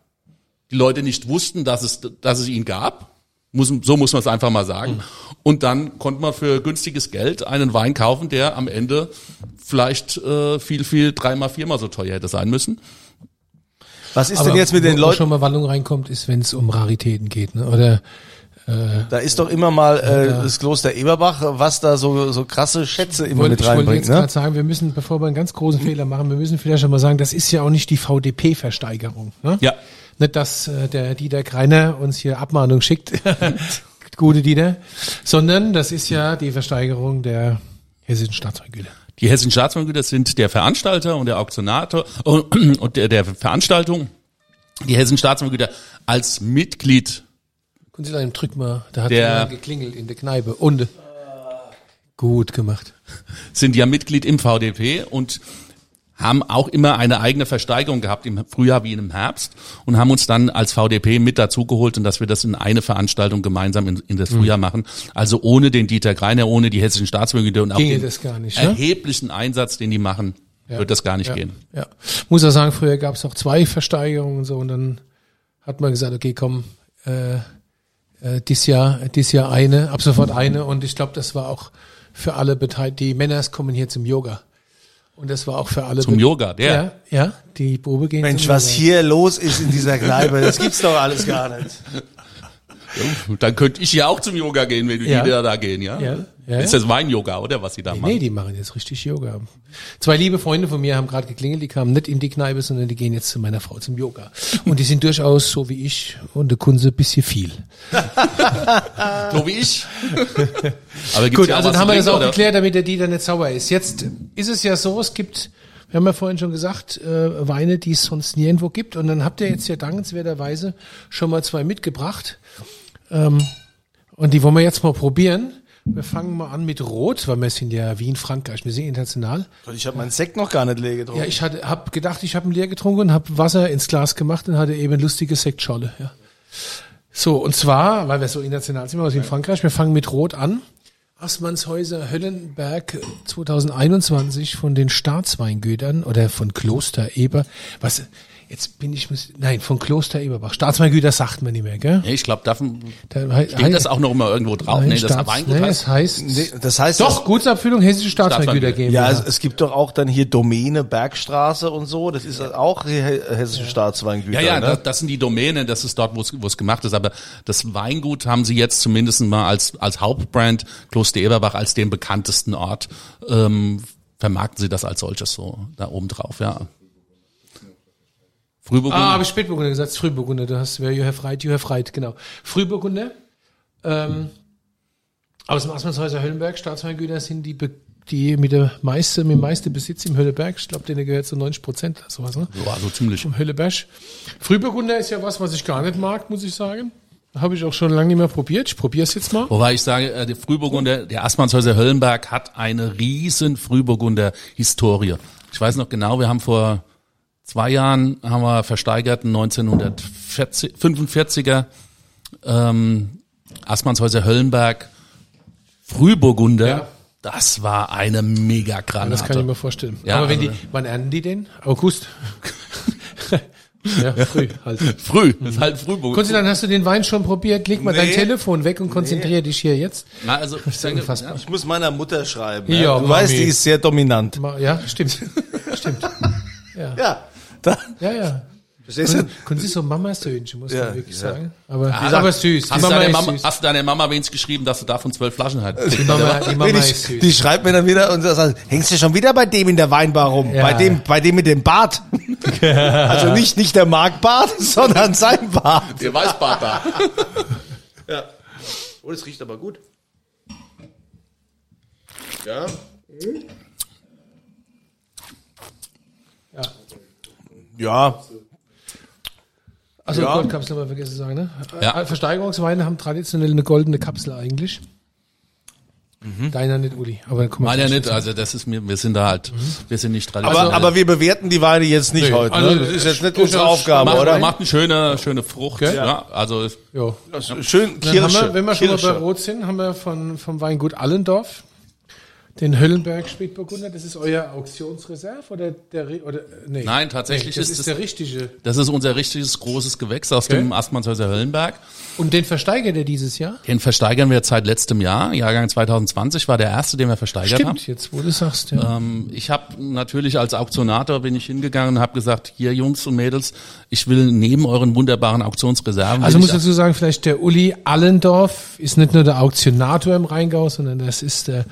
die Leute nicht wussten, dass es, dass es ihn gab. Muss, so muss man es einfach mal sagen. Und dann konnte man für günstiges Geld einen Wein kaufen, der am Ende vielleicht äh, viel, viel, dreimal, viermal so teuer hätte sein müssen. Was ist Aber denn jetzt mit den wo, wo Leuten? schon mal Wandlung reinkommt, ist, wenn es um Raritäten geht, ne? Oder Da ist doch immer mal äh, das Kloster Eberbach, was da so, so krasse Schätze immer wollte, mit ich wollte reinbringt. jetzt Ne? gerade sagen, wir müssen, bevor wir einen ganz großen Fehler machen, wir müssen vielleicht schon mal sagen, das ist ja auch nicht die VDP-Versteigerung. Ne? Ja. Nicht, dass äh, der Dieter Greiner uns hier Abmahnung schickt, gute Dieter, sondern das ist ja die Versteigerung der hessischen Staatsweingüter. Die hessischen Staatsbankgüter sind der Veranstalter und der Auktionator und der, der Veranstaltung. Die hessischen Staatsbankgüter als Mitglied Können Sie einen Drück mal, da hat jemand geklingelt in der Kneipe. Und gut gemacht. sind ja Mitglied im VDP und haben auch immer eine eigene Versteigerung gehabt im Frühjahr wie im Herbst und haben uns dann als VDP mit dazugeholt und dass wir das in eine Veranstaltung gemeinsam in, in das Frühjahr machen. Also ohne den Dieter Greiner, ohne die hessischen Staatsbürger und auch Ginge den nicht, ne? erheblichen Einsatz, den die machen, wird das gar nicht ja, gehen. Ja. Muss auch sagen, früher gab es auch zwei Versteigerungen und so und dann hat man gesagt, okay, komm, äh, äh, dies Jahr, dies Jahr eine, ab sofort eine und ich glaube, das war auch für alle beteiligt. Die Männer kommen hier zum Yoga. Und das war auch für alle. Zum be- Yoga, der. Ja, ja, die Probe gehen. Mensch, zum was Yoga. hier los ist in dieser Kneipe, das gibt's doch alles gar nicht. Dann könnte ich ja auch zum Yoga gehen, wenn Ja. die wieder da gehen, ja? Ja, ja, Ist das Wein-Yoga, oder was sie da Nee, machen? die machen jetzt richtig Yoga. Zwei liebe Freunde von mir haben gerade geklingelt, die kamen nicht in die Kneipe, sondern die gehen jetzt zu meiner Frau zum Yoga. Und die sind durchaus so wie ich und der Kunze ein bisschen viel. So wie ich. Aber Gut, ja also dann haben wir das auch oder? geklärt, damit der Dieter nicht sauer ist. Jetzt ist es ja so, es gibt, wir haben ja vorhin schon gesagt, äh, Weine, die es sonst nirgendwo gibt. Und dann habt ihr jetzt ja dankenswerterweise schon mal zwei mitgebracht. Ähm, und die wollen wir jetzt mal probieren. Wir fangen mal an mit Rot, weil wir sind ja Wien, Frankreich, wir sind international. Ich habe meinen Sekt noch gar nicht leer getrunken. Ja, ich hatte, hab gedacht, ich habe einen leer getrunken und habe Wasser ins Glas gemacht und hatte eben lustige Sektscholle. Ja. So, und zwar, weil wir so international sind, wir aus in Frankreich, wir fangen mit Rot an. Assmannshäuser Höllenberg 2021 von den Staatsweingütern oder von Kloster Eber. Was, jetzt bin ich, muss- nein, von Kloster Eberbach. Staatsweingüter sagt man nicht mehr, gell? Ja, ich glaube, davon Da, steht das auch noch mal irgendwo drauf. Nein, nee, das Staats- Weingut nee, heißt es heißt, Nee, das heißt, doch, Gutsabfüllung Hessische Staatsweingüter. GmbH. Ja, es, es gibt doch auch dann hier Domäne Bergstraße und so. Das ist auch hessische Staatsweingüter. Ja, ja, ne? das, das sind die Domänen, das ist dort, wo es wo es gemacht ist. Aber das Weingut haben sie jetzt zumindest mal als, als Hauptbrand Kloster Eberbach als den bekanntesten Ort, ähm, vermarkten sie das als solches so da oben drauf, ja. Frühburgunder. Ah, habe ich Spätburgunder gesagt, Frühburgunder, du hast, wer Johann Freit, Johann Freit, genau. Frühburgunder, ähm, aus dem Assmannshäuser Höllenberg, Staatsweingüter sind die, die mit der meiste, mit dem meisten Besitz im Hölleberg, ich glaube, denen gehört so 90 Prozent oder sowas, ne? ja, so ziemlich. Vom Hölleberg. Frühburgunder ist ja was, was ich gar nicht mag, muss ich sagen. Habe ich auch schon lange nicht mehr probiert. Ich probiere es jetzt mal. Wobei ich sage, äh, der Frühburgunder, der Assmannshäuser Höllenberg hat eine riesen Frühburgunder Historie. Ich weiß noch genau, wir haben vor zwei Jahren haben wir versteigert einen 1945er ähm, Assmannshäuser Höllenberg Frühburgunder. Ja. Das war eine mega Granate. Das kann ich mir vorstellen. Ja, Aber wenn also- die, wann ernten die den? August. ja, früh halt. Früh, das ist halt. Konzi, dann hast du den Wein schon probiert. Leg mal dein Nee. Telefon weg und konzentriere dich hier jetzt. Na, also, ich denke, unfassbar. Ich muss meiner Mutter schreiben. Ja, du Mami. weißt, die ist sehr dominant. Ma- Ja, stimmt. stimmt. Ja, da, Ja, ja. verstehst du? Können Sie so Mamasöhnchen, muss Ja, man wirklich ja. sagen. Aber, Ja, aber süß. Die Hast, du Mama deiner ist Mama, süß. hast du deiner Mama wenigstens geschrieben, dass du davon zwölf Flaschen hast? Die Mama, die Mama Nee, ist die, süß. die schreibt mir dann wieder und sagt, hängst du schon wieder bei dem in der Weinbar rum? Ja. Bei dem, bei dem mit dem Bart. also nicht, nicht der Mark Bart, sondern sein Bart. Der Weißbart da. Ja. Oh, das riecht aber gut. Ja. Ja. Ja. Also Ja. Goldkapsel haben wir vergessen zu sagen, ne? Ja. Äh, Versteigerungsweine haben traditionell eine goldene Kapsel eigentlich. Deiner nicht, Uli. Aber komm Meiner nicht, also das ist mir, wir sind da halt, wir sind nicht Aber, traditionell. aber wir bewerten die Weine jetzt nicht Nee, heute. also, ne? Das ist jetzt nicht unsere Aufgabe, macht, oder? macht eine schöne, schöne Frucht, Gell? ja. Also, Jo. Schön Kirsche. wir, wenn wir schon mal bei. Rot sind, haben wir von, vom Weingut Allendorf den Höllenberg Spätburgunder. Das ist euer Auktionsreserve oder der, oder, nee. Nein, tatsächlich nee, das ist es- der richtige. das ist unser richtiges großes Gewächs aus dem Assmannshäuser Höllenberg. Und den versteigert ihr dieses Jahr? Den versteigern wir seit letztem Jahr. Jahrgang 2020 war der erste, den wir versteigert haben. Stimmt, jetzt wo du sagst, ja. Ähm, ich habe natürlich als Auktionator bin ich hingegangen und habe gesagt, hier Jungs und Mädels, ich will neben euren wunderbaren Auktionsreserven. Also muss ich, dazu sagen, vielleicht der Uli Allendorf ist nicht nur der Auktionator im Rheingau, sondern das ist der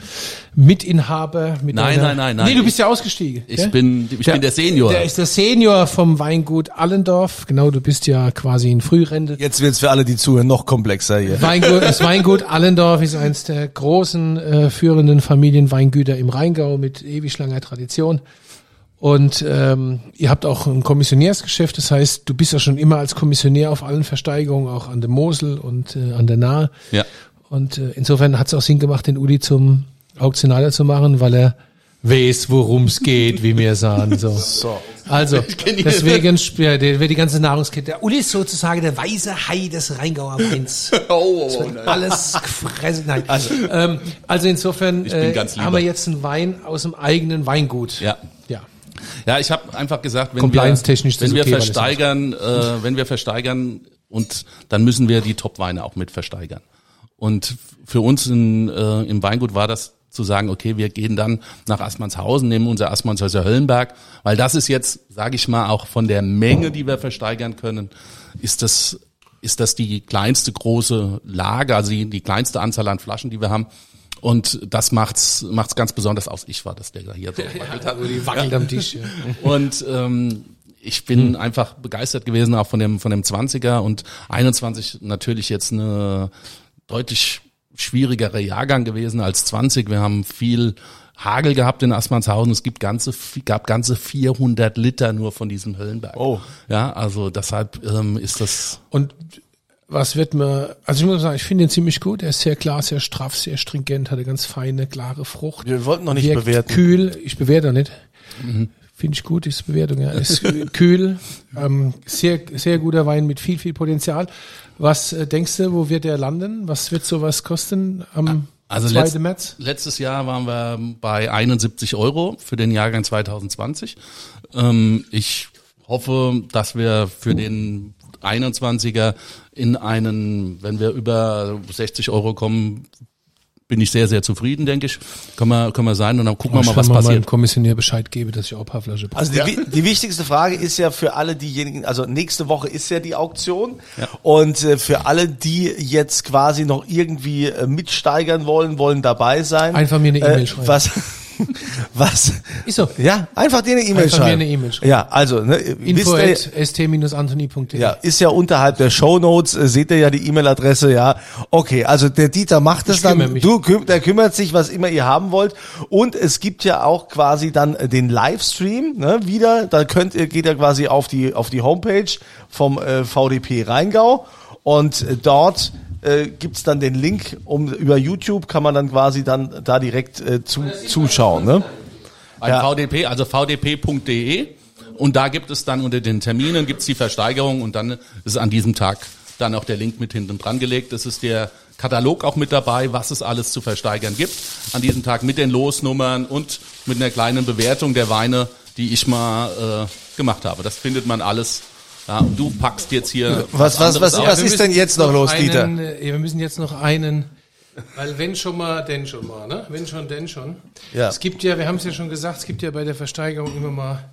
Mitinhaber. Mit Nein, einer, nein, nein, nein. Nee, du bist ja ausgestiegen. ich gell? bin, ich bin der Senior. Der ist der Senior vom Weingut Allendorf. Genau, du bist ja quasi in Frührente. Jetzt wird's für alle, die zuhören, noch komplexer hier. Weingut, das Weingut Allendorf ist eines der großen äh, führenden Familienweingüter im Rheingau mit ewig langer Tradition. Und ähm, ihr habt auch ein Kommissionärsgeschäft, das heißt, du bist ja schon immer als Kommissionär auf allen Versteigerungen, auch an der Mosel und äh, an der Nahe. Ja. Und äh, insofern hat es auch Sinn gemacht, den Uli zum Auktionaler zu machen, weil er weiß, worum es geht, wie wir sagen. So. Also, deswegen ja, wird die ganze Nahrungskette. Der Uli ist sozusagen der weiße Hai des Rheingauer Weins. Oh, Alles gefressen. Nein. Also, ähm, also insofern äh, haben wir jetzt einen Wein aus dem eigenen Weingut. Ja. Ja. Ja, ich habe einfach gesagt, wenn wir, wenn wir okay, versteigern, äh, wenn wir versteigern und dann müssen wir die Top-Weine auch mit versteigern. Und für uns in, äh, im Weingut war das zu sagen, okay, wir gehen dann nach Assmannshausen, nehmen unser Assmannshäuser Höllenberg, weil das ist jetzt, sage ich mal, auch von der Menge, die wir versteigern können, ist das ist das die kleinste große Lage, also die, die kleinste Anzahl an Flaschen, die wir haben. Und das macht's macht's ganz besonders aus. Ich war das, der da hier so wackelt hat. Die wackelt am Tisch. Ja. Und ähm, ich bin einfach begeistert gewesen auch von dem von dem 20er und 21 natürlich jetzt eine deutlich schwierigere Jahrgang gewesen als 20. Wir haben viel Hagel gehabt in Assmannshausen. Es gibt ganze, gab ganze 400 Liter nur von diesem Höllenberg. Oh. Ja, also deshalb ähm, ist das. Und was wird mir, also ich muss sagen, ich finde ihn ziemlich gut. Er ist sehr klar, sehr straff, sehr stringent, hat eine ganz feine, klare Frucht. Wir wollten noch nicht Wirkt bewerten. Kühl, ich bewerte auch nicht. Finde ich gut, diese Bewertung, ja. Ist kühl, ähm, sehr, sehr guter Wein mit viel, viel Potenzial. Was äh, denkst du, wo wird er landen? Was wird sowas kosten am Also 2. letzt, März? letztes Jahr waren wir bei 71 Euro für den Jahrgang 2020. Ähm, ich hoffe, dass wir für den 21er in einen, wenn wir über 60 Euro kommen, bin ich sehr, sehr zufrieden, denke ich. Können wir, können wir sein und dann gucken wir mal, was mal passiert. Kommissionär Bescheid gebe, dass ich auch ein paar Flaschen brauche. Also die, wi- die wichtigste Frage ist ja für alle diejenigen, also nächste Woche ist ja die Auktion Ja. und äh, für alle, die jetzt quasi noch irgendwie äh, mitsteigern wollen, wollen dabei sein. Einfach mir eine E-Mail äh, schreiben. Was? Was? Ist so. Ja, einfach dir eine E-Mail Einfach mir schreiben. eine E-Mail schreiben. Ja, also ne, Info wisst ihr, at st-anthony.de. ja, ist ja unterhalb der Shownotes, äh, seht ihr ja die E-Mail-Adresse, ja. Okay, also der Dieter macht es dann, mich. du der kümmert sich, was immer ihr haben wollt. Und es gibt ja auch quasi dann äh, den Livestream, ne, wieder, da könnt ihr, geht ihr quasi auf die, auf die Homepage vom äh, VDP Rheingau und äh, dort äh, gibt's dann den Link, um über YouTube kann man dann quasi dann da direkt äh, zu, zuschauen, ne? Ein Ja. VDP, also vdp.de. Und da gibt es dann unter den Terminen gibt's die Versteigerung und dann ist an diesem Tag dann auch der Link mit hinten dran gelegt. Das ist der Katalog auch mit dabei, was es alles zu versteigern gibt. An diesem Tag mit den Losnummern und mit einer kleinen Bewertung der Weine, die ich mal äh, gemacht habe. Das findet man alles. Ja, und du packst jetzt hier Was- was- was- was wir ist denn jetzt noch los, einen, Dieter? äh, Wir müssen jetzt noch einen, weil wenn schon mal, denn schon mal, ne? Wenn schon, denn schon. Ja. Es gibt ja, wir haben es ja schon gesagt, es gibt ja bei der Versteigerung immer mal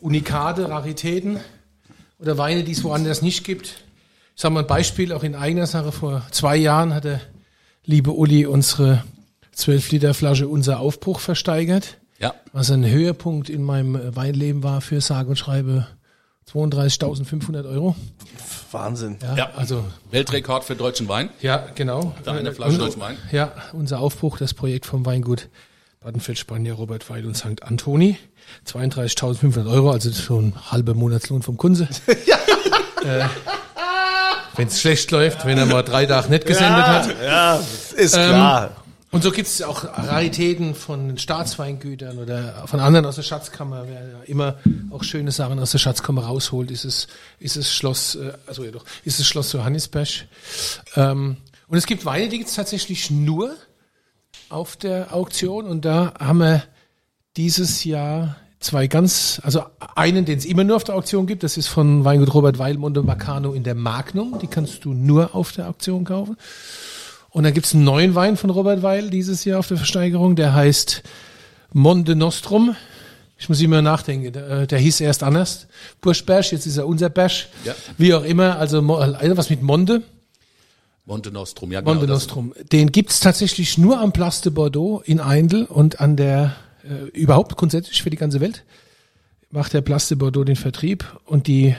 Unikate, Raritäten oder Weine, die es woanders nicht gibt. Ich sage mal ein Beispiel, auch in eigener Sache. Vor zwei Jahren hat der liebe Uli unsere 12 Liter Flasche Unser Aufbruch versteigert, Ja, was ein Höhepunkt in meinem Weinleben war für sage und schreibe 32.500 Euro. Wahnsinn. Ja, Ja. also Weltrekord für deutschen Wein. ja, genau. Da eine Flasche Und- deutschen Wein. Ja, unser Aufbruch, das Projekt vom Weingut Badenfeld, Spanier, Robert Weil und St. Antoni. 32.500 Euro, also schon halber Monatslohn vom Kunze. äh, wenn es schlecht läuft, wenn er mal drei Tage nicht gesendet hat. Ja, ist Ähm, klar. Und so gibt es auch Raritäten von Staatsweingütern oder von anderen aus der Schatzkammer. Wer immer auch schöne Sachen aus der Schatzkammer rausholt, ist es, ist es Schloss, äh, also ja doch, ist es Schloss Johannisberg. Ähm, und es gibt Weine, die gibt es tatsächlich nur auf der Auktion. Und da haben wir dieses Jahr zwei ganz, also einen, den es immer nur auf der Auktion gibt, das ist von Weingut Robert Weil Monte Macano in der Magnum. Die kannst du nur auf der Auktion kaufen. Und dann gibt's einen neuen Wein von Robert Weil dieses Jahr auf der Versteigerung, der heißt Monde Nostrum. Ich muss immer nachdenken, der, äh, der hieß erst anders. Burschberg, jetzt ist er unser Berg. Ja. Wie auch immer, also also was mit Monde. Monte Nostrum, ja genau. Monde das- Nostrum. Den gibt's tatsächlich nur am Place de Bordeaux in Eindl und an der, äh, überhaupt grundsätzlich für die ganze Welt macht der Place de Bordeaux den Vertrieb und die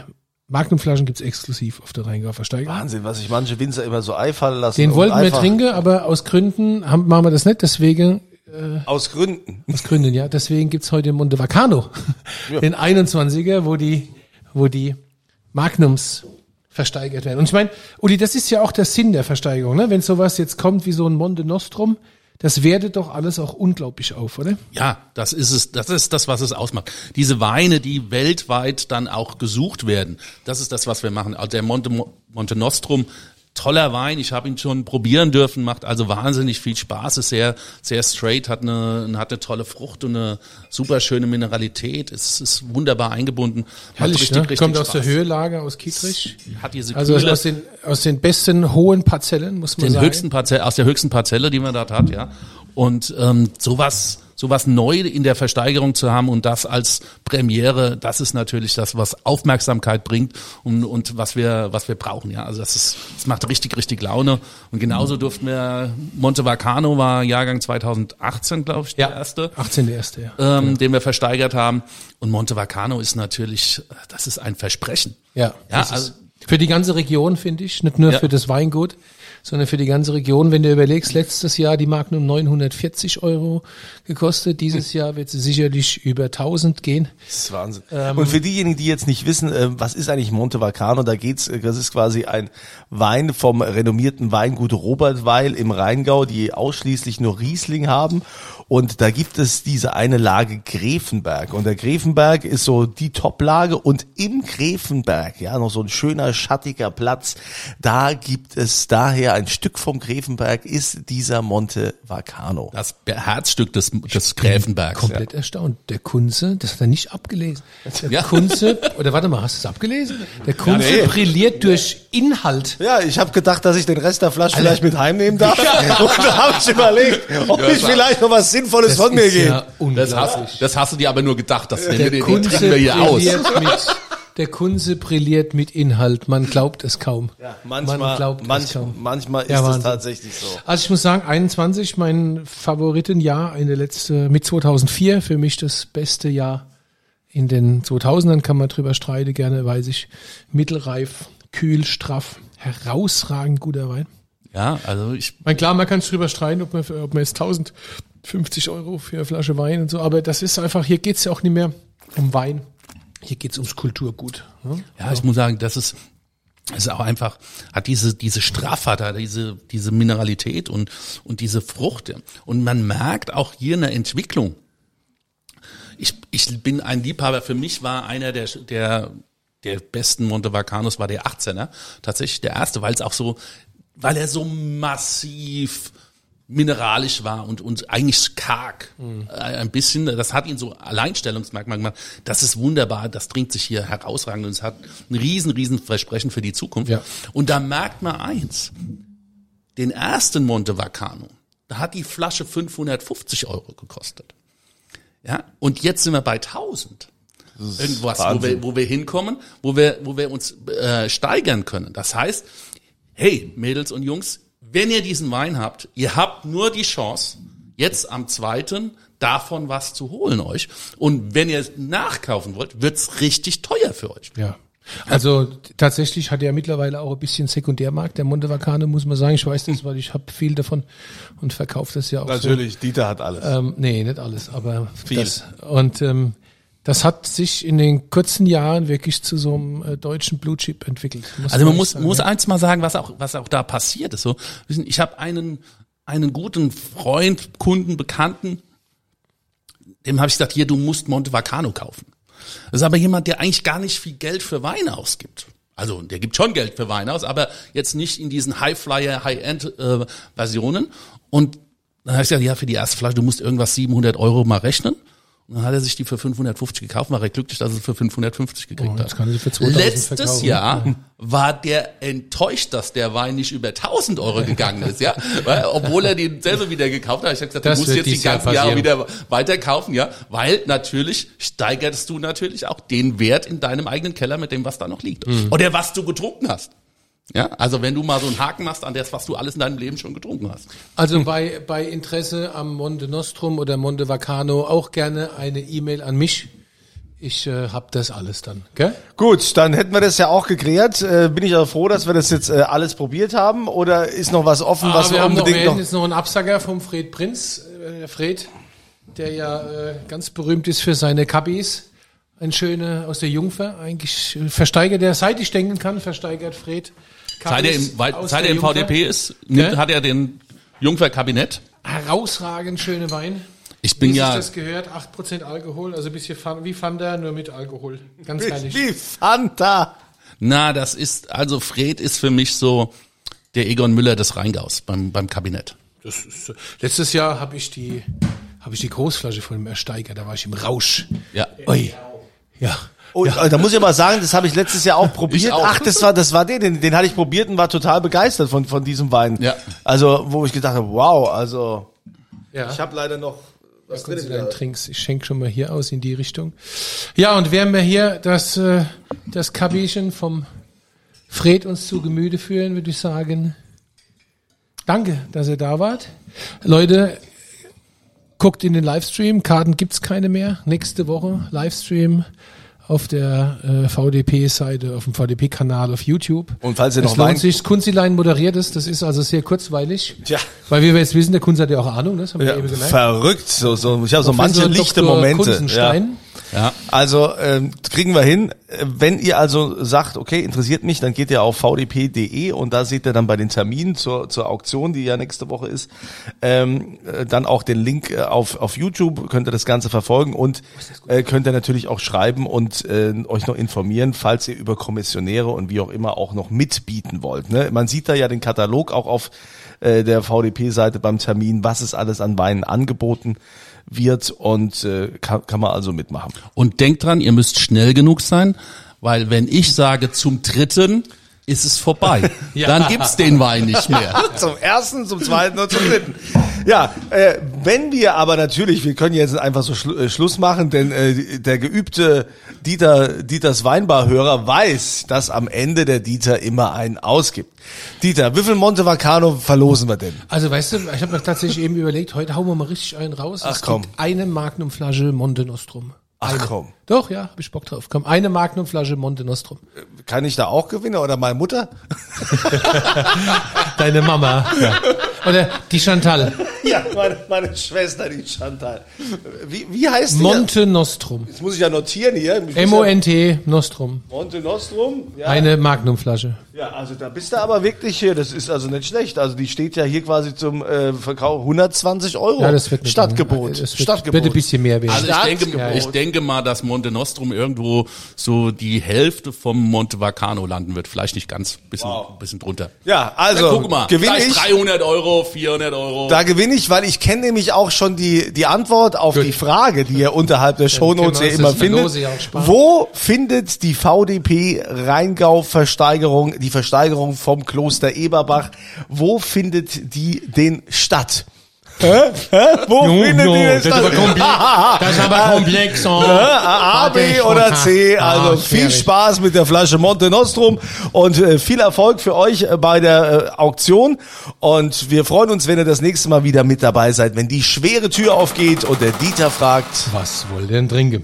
Magnumflaschen gibt's exklusiv auf der Rheingau Versteigerung. Wahnsinn, was sich manche Winzer immer so einfallen lassen. Den wollten wir trinken, aber aus Gründen haben, machen wir das nicht, deswegen Aus Gründen. aus Gründen, ja. Deswegen gibt's heute Monte Vacano, den 21er, wo die, wo die Magnums versteigert werden. Und ich meine, Uli, das ist ja auch der Sinn der Versteigerung, ne? Wenn sowas jetzt kommt wie so ein Monte Nostrum, das wertet doch alles auch unglaublich auf, oder? Ja, das ist es, das ist das, was es ausmacht. Diese Weine, die weltweit dann auch gesucht werden, das ist das, was wir machen. Also der Monte, Monte Nostrum, toller Wein, ich habe ihn schon probieren dürfen, macht also wahnsinnig viel Spaß, ist sehr, sehr straight, hat eine, hat eine tolle Frucht und eine super schöne Mineralität, ist, ist wunderbar eingebunden. Herrlich, richtig, ne? richtig Kommt aus Spaß. der Höhelager, aus Kietrich. Hat diese Also Kühle, aus den, aus den besten hohen Parzellen, muss man den sagen. höchsten Parzelle, aus der höchsten Parzelle, die man dort hat, ja. Und ähm, sowas, sowas neu in der Versteigerung zu haben und das als Premiere, das ist natürlich das, was Aufmerksamkeit bringt und, und was wir, was wir brauchen. Ja, also das ist, das macht richtig, richtig Laune. Und genauso durften wir Monte Vacano war Jahrgang 2018, glaube ich, der erste. 18. der erste, ja. Ähm, den wir versteigert haben. Und Monte Vacano ist natürlich, das ist ein Versprechen. Ja, Ja, also- für die ganze Region, finde ich, nicht nur Ja. für das Weingut, sondern für die ganze Region. Wenn du überlegst, letztes Jahr die Magnum 940 Euro gekostet, dieses Jahr wird sie sicherlich über 1000 gehen. Das ist Wahnsinn. Ähm, und für diejenigen, die jetzt nicht wissen, äh, was ist eigentlich Monte Vacano, da geht's, äh, das ist quasi ein Wein vom renommierten Weingut Robert Weil im Rheingau, die ausschließlich nur Riesling haben. Und da gibt es diese eine Lage Gräfenberg. Und der Gräfenberg ist so die Top-Lage. Und im Gräfenberg, ja, noch so ein schöner, schattiger Platz, da gibt es daher ein Stück vom Gräfenberg, ist dieser Monte Vacano. Das Herzstück des, des Gräfenbergs. Komplett erstaunt. Der Kunze, das hat er nicht abgelesen. Der Ja. Kunze, oder warte mal, hast du es abgelesen? Der Kunze nee. brilliert durch Inhalt. Ja, ich habe gedacht, dass ich den Rest der Flasche vielleicht mit heimnehmen darf. Und da habe ich überlegt, ob Ja, ich das- vielleicht noch was Sinnvolles Das von mir gebe. ja Das hast, das hast du dir aber nur gedacht, den, der den, den Kunze trinken wir hier aus. brilliert mit, der Kunze brilliert mit Inhalt. Man glaubt es kaum. Manchmal, Man glaubt manch, es kaum. manchmal ist Ja, es tatsächlich so. Also ich muss sagen, 21, mein Favoritenjahr in der letzte, mit 2004, für mich das beste Jahr in den 2000ern, kann man drüber streiten, gerne weiß ich. Mittelreif, kühl, straff, herausragend guter Wein. Ja, also ich, meine, klar, man kann drüber streiten, ob man, ob man jetzt 1050 Euro für eine Flasche Wein und so, aber das ist einfach, hier geht's ja auch nicht mehr um Wein. Hier geht's ums Kulturgut. Ne? ja, ich muss sagen, das ist, das ist auch einfach, hat diese, diese hat diese, diese Mineralität und, und diese Frucht. Und man merkt auch hier eine Entwicklung. Ich, ich bin ein Liebhaber. Für mich war einer der, der, der besten Monte Vacanos war der 18er. Tatsächlich der erste, weil es auch so, weil er so massiv mineralisch war und, und eigentlich karg. Mhm. Ein bisschen, das hat ihn so Alleinstellungsmerkmal gemacht. Das ist wunderbar, das dringt sich hier herausragend und es hat ein riesen, riesen Versprechen für die Zukunft. Ja. Und da merkt man eins, den ersten Monte Vacano, da hat die Flasche 550 Euro gekostet. Ja, und jetzt sind wir bei 1000. Irgendwas, wo wir, wo wir hinkommen, wo wir, wo wir uns äh, steigern können. Das heißt, hey, Mädels und Jungs, wenn ihr diesen Wein habt, ihr habt nur die Chance, jetzt am zweiten davon was zu holen euch. Und wenn ihr es nachkaufen wollt, wird's richtig teuer für euch. Ja. Also tatsächlich hat er mittlerweile auch ein bisschen Sekundärmarkt, der Monte Vacano, muss man sagen. Ich weiß das, weil ich habe viel davon und verkaufe das ja auch Natürlich, Dieter hat alles. so. Ähm, nee, nicht alles, aber Viel. das. Und ähm, das hat sich in den kurzen Jahren wirklich zu so einem äh, deutschen Blue Chip entwickelt. Also man muss, sagen, muss ja. eins mal sagen, was auch, was auch da passiert ist. So, wissen, ich habe einen, einen guten Freund, Kunden, Bekannten, dem habe ich gesagt, hier, du musst Monte Vacano kaufen. Das ist aber jemand, der eigentlich gar nicht viel Geld für Wein ausgibt. Also der gibt schon Geld für Wein aus, aber jetzt nicht in diesen High-Flyer, High-End-Versionen. Und dann habe ich gesagt, ja, für die erste Flasche, du musst irgendwas 700 Euro mal rechnen. Und dann hat er sich die für 550 gekauft, war er glücklich, dass er sie für 550 gekriegt Oh, hat. jetzt kann sie für 2000 Letztes verkaufen. Jahr war der enttäuscht, dass der Wein nicht über 1000 Euro gegangen ist, ja, weil, obwohl er den selber wieder gekauft hat. Ich habe gesagt, Das du musst jetzt die Jahr ganzen Jahre wieder weiterkaufen, ja, weil natürlich steigerst du natürlich auch den Wert in deinem eigenen Keller mit dem, was da noch liegt. Mhm. Oder was du getrunken hast. Ja, also wenn du mal so einen Haken machst an das, was du alles in deinem Leben schon getrunken hast. Also bei, bei Interesse am Monte Nostrum oder Monte Vacano auch gerne eine E-Mail an mich. Ich äh, hab das alles dann. Gell? Gut, dann hätten wir das ja auch geklärt. Äh, bin ich auch froh, dass wir das jetzt äh, alles probiert haben. Oder ist noch was offen, was Ah, wir wir haben noch, wir unbedingt hätten noch... jetzt noch einen Absager vom Fred Prinz. Äh, der Fred, der ja äh, ganz berühmt ist für seine Kabis. Ein schöner aus der Jungfer. Eigentlich äh, versteigert er, seit ich denken kann, versteigert Fred. Seit er im, weil, seit der er im. VDP ist, nimmt, hat er den Jungfer Kabinett. Herausragend schöne Wein. Ich bin Wie ja, sich das gehört, 8% Alkohol, also ein bisschen Fun, wie Fanta, nur mit Alkohol. Ganz herrlich. Wie Fanta. na, das ist, also Fred ist für mich so der Egon Müller des Rheingaus beim, beim Kabinett. Das ist, letztes Jahr habe ich die habe ich die Großflasche von ihm ersteigert, da war ich im Rausch. Ja. Ui. Ja. Und äh, da muss ich aber sagen, das habe ich letztes Jahr auch probiert. auch. Ach, das war, das war den, den, den hatte ich probiert und war total begeistert von, von diesem Wein. Ja. Also, wo ich gedacht habe, wow, also Ja. Ich habe leider noch was drin. deinen Trinks. Ich schenke schon mal hier aus in die Richtung. Ja, und werden wir hier das, äh, das Kabischen vom Fred uns zu Gemüte führen, würde ich sagen. Danke, dass ihr da wart. Leute, guckt in den Livestream. Karten gibt's keine mehr. Nächste Woche Livestream auf der äh, VDP-Seite, auf dem VDP-Kanal auf YouTube. Und falls ihr es noch lohnt sich, Kunzilein moderiert es, das ist also sehr kurzweilig. Tja. Weil wie wir jetzt wissen, der Kunz hat ja auch Ahnung, das haben wir Ja, eben gemerkt. verrückt. So, so, ich habe so manche Professor lichte Dr. Momente. Kunzenstein. Ja. Also ähm, kriegen wir hin. Wenn ihr also sagt, okay, interessiert mich, dann geht ihr auf vdp.de und da seht ihr dann bei den Terminen zur, zur Auktion, die ja nächste Woche ist, ähm, äh, dann auch den Link äh, auf, auf YouTube, könnt ihr das Ganze verfolgen und äh, könnt ihr natürlich auch schreiben und äh, euch noch informieren, falls ihr über Kommissionäre und wie auch immer auch noch mitbieten wollt. Ne? Man sieht da ja den Katalog auch auf äh, der VDP-Seite beim Termin, was ist alles an Weinen angeboten wird und äh, kann, kann man also mitmachen. Und denkt dran, ihr müsst schnell genug sein, weil wenn ich sage zum dritten, ist es vorbei. Dann gibt's den Wein nicht mehr. zum ersten, zum zweiten und zum dritten. Ja, äh, wenn wir aber natürlich, wir können jetzt einfach so Schlu äh, Schluss machen, denn äh, der geübte Dieter, Dieters Weinbarhörer weiß, dass am Ende der Dieter immer einen ausgibt. Dieter, wie viel Monte Vacano verlosen wir denn? Also weißt du, ich habe mir tatsächlich eben überlegt, heute hauen wir mal richtig einen raus. Ach, es komm. gibt eine Magnumflasche Monte Nostrum. Ach, Eine. komm. Doch, ja, hab ich Bock drauf. Komm, eine Magnumflasche Monte Nostrum. Kann ich da auch gewinnen oder meine Mutter? Deine Mama. Ja. Oder die Chantal. Ja, meine, meine Schwester, die Chantal. Wie, wie heißt die? Monte Nostrum. Das muss ich ja notieren hier. Ja- M-O-N-T Nostrum. Monte Nostrum. Ja. Eine Magnumflasche. Ja, also da bist du aber wirklich hier, das ist also nicht schlecht. Also die steht ja hier quasi zum äh, Verkauf 120 Euro. Ja, das wird nicht Stadtgebot. Das wird, Stadtgebot. wird ein bisschen mehr werden. Also ich denke, Staatsgebot. ich denke mal, dass Monte Nostrum irgendwo so die Hälfte vom Monte Vacano landen wird. Vielleicht nicht ganz, bisschen, bisschen drunter. Ja, also guck mal, gewinne ich. 300 Euro, 400 Euro. Da gewinne ich, weil ich kenne nämlich auch schon die, die Antwort auf die Frage, die ihr unterhalb der Shownotes ja immer findet. Ja. Wo findet die VDP Rheingau Versteigerung, die Versteigerung vom Kloster Eberbach, wo findet die denn statt? Hä? Hä? Wo Jo, findet jo, die denn das ist statt? aber komplex. Das ist aber komplex. Oh. A, B Warte, oder C. Ah, Also viel schwierig. Spaß mit der Flasche Monte Nostrum und äh, viel Erfolg für euch äh, bei der äh, Auktion. Und wir freuen uns, wenn ihr das nächste Mal wieder mit dabei seid, wenn die schwere Tür aufgeht und der Dieter fragt. Was wollt ihr denn trinken?